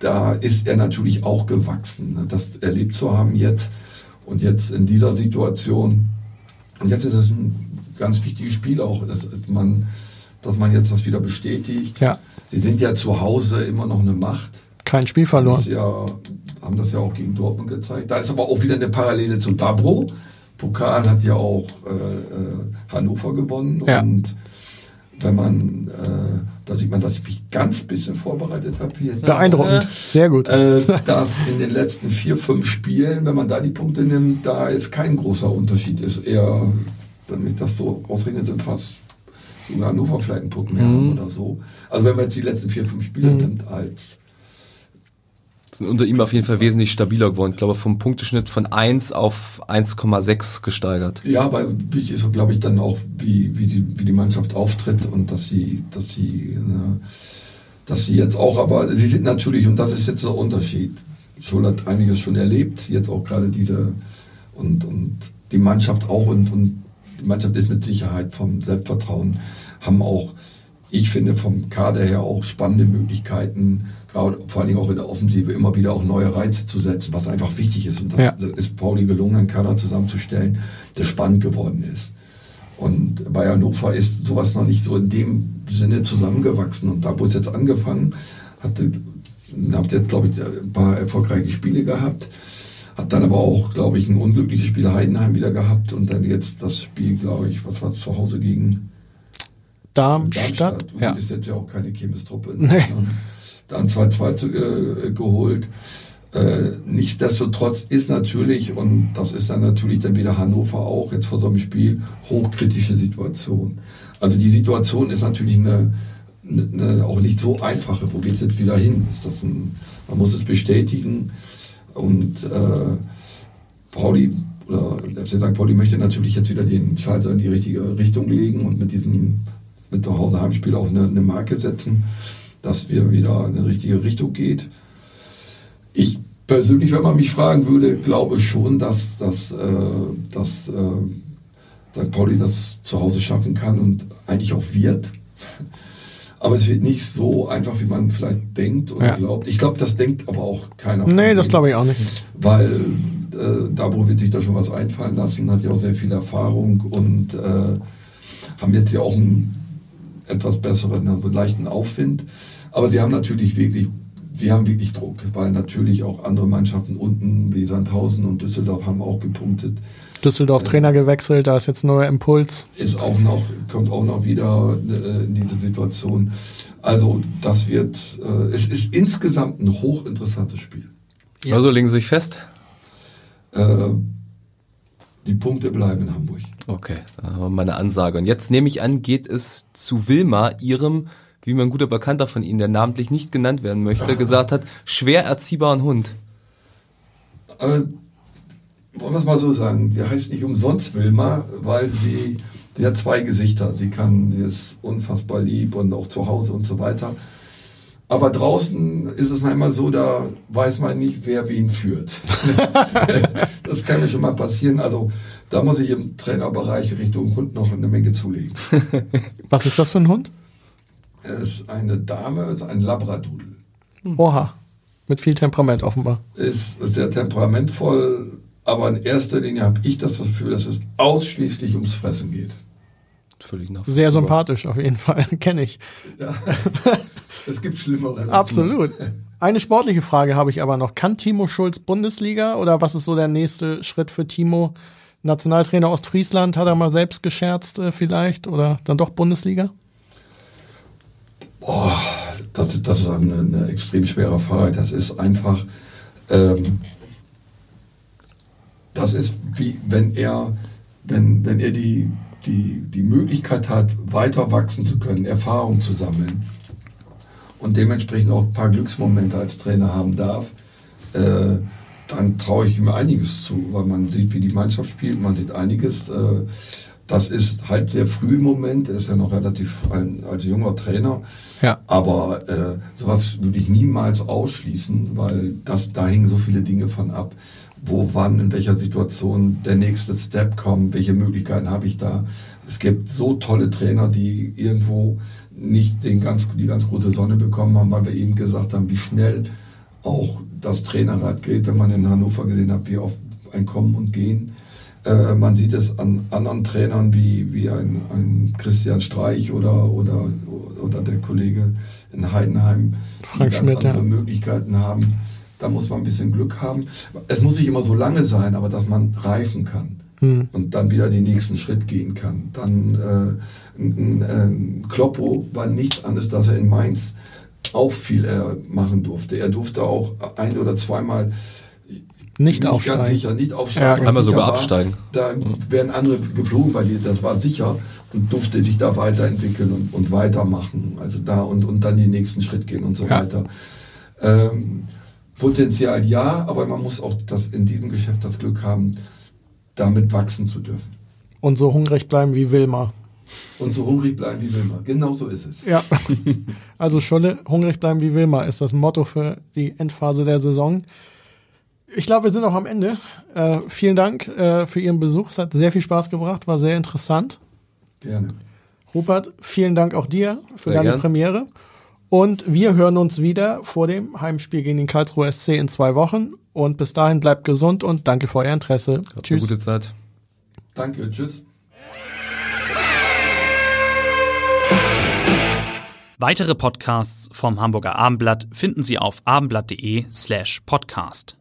E: da ist er natürlich auch gewachsen, ne, das erlebt zu haben jetzt und jetzt in dieser Situation. Und jetzt ist es ein ganz wichtiges Spiel auch, dass man, dass man jetzt das wieder bestätigt.
B: Ja.
E: Sie sind ja zu Hause immer noch eine Macht.
B: Kein Spiel
E: Das
B: verloren.
E: ja, haben das ja auch gegen Dortmund gezeigt. Da ist aber auch wieder eine Parallele zu Dabro. Pokal hat ja auch äh, äh, Hannover gewonnen.
B: Ja.
E: Und wenn man, äh, da sieht man, dass ich mich ganz bisschen vorbereitet habe hier.
B: Beeindruckend. Sehr gut.
E: Äh, dass in den letzten vier, fünf Spielen, wenn man da die Punkte nimmt, da jetzt kein großer Unterschied ist. Eher, wenn ich das so ausrechne, sind fast sogar Hannover vielleicht ein Punkt mehr
B: Mhm.
E: oder so. Also wenn man jetzt die letzten vier, fünf Spiele nimmt als
C: Sind unter ihm auf jeden Fall wesentlich stabiler geworden. Ich glaube, vom Punkteschnitt von 1 auf 1,6 gesteigert.
E: Ja, aber wichtig ist, glaube ich, dann auch, wie, wie, die, wie die Mannschaft auftritt und dass sie, dass sie, äh, dass sie jetzt auch, aber sie sind natürlich, und das ist jetzt der Unterschied. Schul hat einiges schon erlebt, jetzt auch gerade diese, und, und die Mannschaft auch, und, und die Mannschaft ist mit Sicherheit vom Selbstvertrauen, haben auch, ich finde, vom Kader her auch spannende Möglichkeiten, gerade vor allen Dingen auch in der Offensive, immer wieder auch neue Reize zu setzen, was einfach wichtig ist. Und das,
B: Ja.
E: das ist Pauli gelungen, einen Kader zusammenzustellen, der spannend geworden ist. Und bei Hannover ist sowas noch nicht so in dem Sinne zusammengewachsen. Und da, wo es jetzt angefangen hatte, habt ihr, glaube ich, ein paar erfolgreiche Spiele gehabt. Hat dann aber auch, glaube ich, ein unglückliches Spiel Heidenheim wieder gehabt. Und dann jetzt das Spiel, glaube ich, was war es zu Hause gegen
B: Darmstadt.
E: Darmstadt.
B: Ja.
E: Und ist jetzt ja auch keine Chemis-Truppe.
B: Nee.
E: Ne? Dann 2-2 zu- äh, geholt. Äh, nichtsdestotrotz ist natürlich, und das ist dann natürlich dann wieder Hannover auch jetzt vor so einem Spiel, hochkritische Situation. Also die Situation ist natürlich eine, eine, eine auch nicht so einfache. Wo geht's jetzt wieder hin? Ist das ein, man muss es bestätigen. Und äh, Pauli oder der FC St. Pauli möchte natürlich jetzt wieder den Schalter in die richtige Richtung legen und mit diesem mit der Hause Heimspiel auch eine, eine Marke setzen, dass wir wieder in eine richtige Richtung geht. Ich persönlich, wenn man mich fragen würde, glaube schon, dass, dass, äh, dass äh, St. Pauli das zu Hause schaffen kann und eigentlich auch wird. Aber es wird nicht so einfach, wie man vielleicht denkt oder
B: Ja.
E: glaubt. Ich glaube, das denkt aber auch keiner. von
B: Nee, das glaube ich auch nicht.
E: weil äh, Dabro wird sich da schon was einfallen lassen, hat ja auch sehr viel Erfahrung und äh, haben jetzt ja auch einen etwas besseren, einen leichten Aufwind. Aber sie haben natürlich wirklich, sie haben wirklich Druck, weil natürlich auch andere Mannschaften unten wie Sandhausen und Düsseldorf haben auch gepunktet.
B: Düsseldorf Trainer gewechselt, da ist jetzt neuer Impuls.
E: Ist auch noch, kommt auch noch wieder äh, in diese Situation. Also das wird, äh, es ist insgesamt ein hochinteressantes Spiel.
C: Also legen Sie sich fest.
E: Äh, die Punkte bleiben in Hamburg.
C: Okay, da haben wir meine Ansage. Und jetzt nehme ich an, geht es zu Wilma, ihrem, wie mein guter Bekannter von Ihnen, der namentlich nicht genannt werden möchte, (laughs) gesagt hat, schwer erziehbaren Hund.
E: Äh, wollen wir es mal so sagen, die heißt nicht umsonst Wilma, weil sie, die hat zwei Gesichter. Sie kann, sie ist unfassbar lieb und auch zu Hause und so weiter. Aber draußen ist es manchmal so, da weiß man nicht, wer wen führt. (laughs) das kann ja schon mal passieren. Also da muss ich im Trainerbereich Richtung Hund noch eine Menge zulegen. (laughs)
B: Was ist das für ein Hund?
E: Es ist eine Dame, es ist ein Labradudel.
B: Oha. Mit viel Temperament offenbar.
E: ist sehr temperamentvoll, aber in erster Linie habe ich das Gefühl, dass es ausschließlich ums Fressen geht.
C: Völlig nach.
B: Sehr sympathisch auf jeden Fall. (laughs) Kenne ich.
E: Ja. (laughs) es gibt Schlimmere.
B: Absolut. Eine sportliche Frage habe ich aber noch. Kann Timo Schulz Bundesliga oder was ist so der nächste Schritt für Timo? Nationaltrainer Ostfriesland hat er mal selbst gescherzt äh, vielleicht oder dann doch Bundesliga?
E: Boah, das, ist- das ist eine, eine extrem schwere Frage. Das ist einfach, ähm, das ist wie wenn er, wenn, wenn er die, die, die Möglichkeit hat, weiter wachsen zu können, Erfahrung zu sammeln und dementsprechend auch ein paar Glücksmomente als Trainer haben darf, äh, dann traue ich ihm einiges zu, weil man sieht, wie die Mannschaft spielt, man sieht einiges. Äh, das ist halt sehr früh im Moment, er ist ja noch relativ ein, als junger Trainer.
B: Ja.
E: Aber äh, sowas würde ich niemals ausschließen, weil das, da hängen so viele Dinge von ab. Wo, wann, in welcher Situation der nächste Step kommt, welche Möglichkeiten habe ich da. Es gibt so tolle Trainer, die irgendwo nicht den ganz, die ganz große Sonne bekommen haben, weil wir eben gesagt haben, wie schnell auch das Trainerrad geht, wenn man in Hannover gesehen hat, wie oft ein Kommen und Gehen äh, man sieht es an anderen Trainern wie, wie ein, ein Christian Streich oder, oder, oder der Kollege in Heidenheim,
B: Frank
E: die
B: Schmidt,
E: andere
B: ja.
E: Möglichkeiten haben. Da muss man ein bisschen Glück haben. Es muss nicht immer so lange sein, aber dass man reifen kann
B: Hm.
E: und dann wieder den nächsten Schritt gehen kann. Dann äh, ein, ein Kloppo war nichts anderes, dass er in Mainz auch viel er machen durfte. Er durfte auch ein oder zweimal
B: Nicht
E: bin
B: aufsteigen.
E: Ganz sicher, nicht aufsteigen.
B: Ja,
C: einmal sogar
E: war,
C: absteigen.
E: Da wären andere geflogen bei dir, das war sicher und durfte sich da weiterentwickeln und, und weitermachen. Also da und, und dann den nächsten Schritt gehen und so
B: Ja.
E: weiter. Ähm, Potenzial ja, aber man muss auch das in diesem Geschäft das Glück haben, damit wachsen zu dürfen.
B: Und so hungrig bleiben wie Wilma.
E: Und so hungrig bleiben wie Wilma. Genau so ist es.
B: Ja. Also Scholle, hungrig bleiben wie Wilma ist das Motto für die Endphase der Saison. Ich glaube, wir sind auch am Ende. Äh, vielen Dank äh, für Ihren Besuch. Es hat sehr viel Spaß gebracht, war sehr interessant.
E: Gerne.
B: Rupert, vielen Dank auch dir für
C: Sehr
B: deine
C: gern.
B: Premiere. Und wir hören uns wieder vor dem Heimspiel gegen den Karlsruher SC in zwei Wochen. Und bis dahin bleibt gesund und danke für euer Interesse.
C: Habt eine
B: Tschüss.
C: gute Zeit.
E: Danke, tschüss.
G: Weitere Podcasts vom Hamburger Abendblatt finden Sie auf abendblatt.de slash podcast.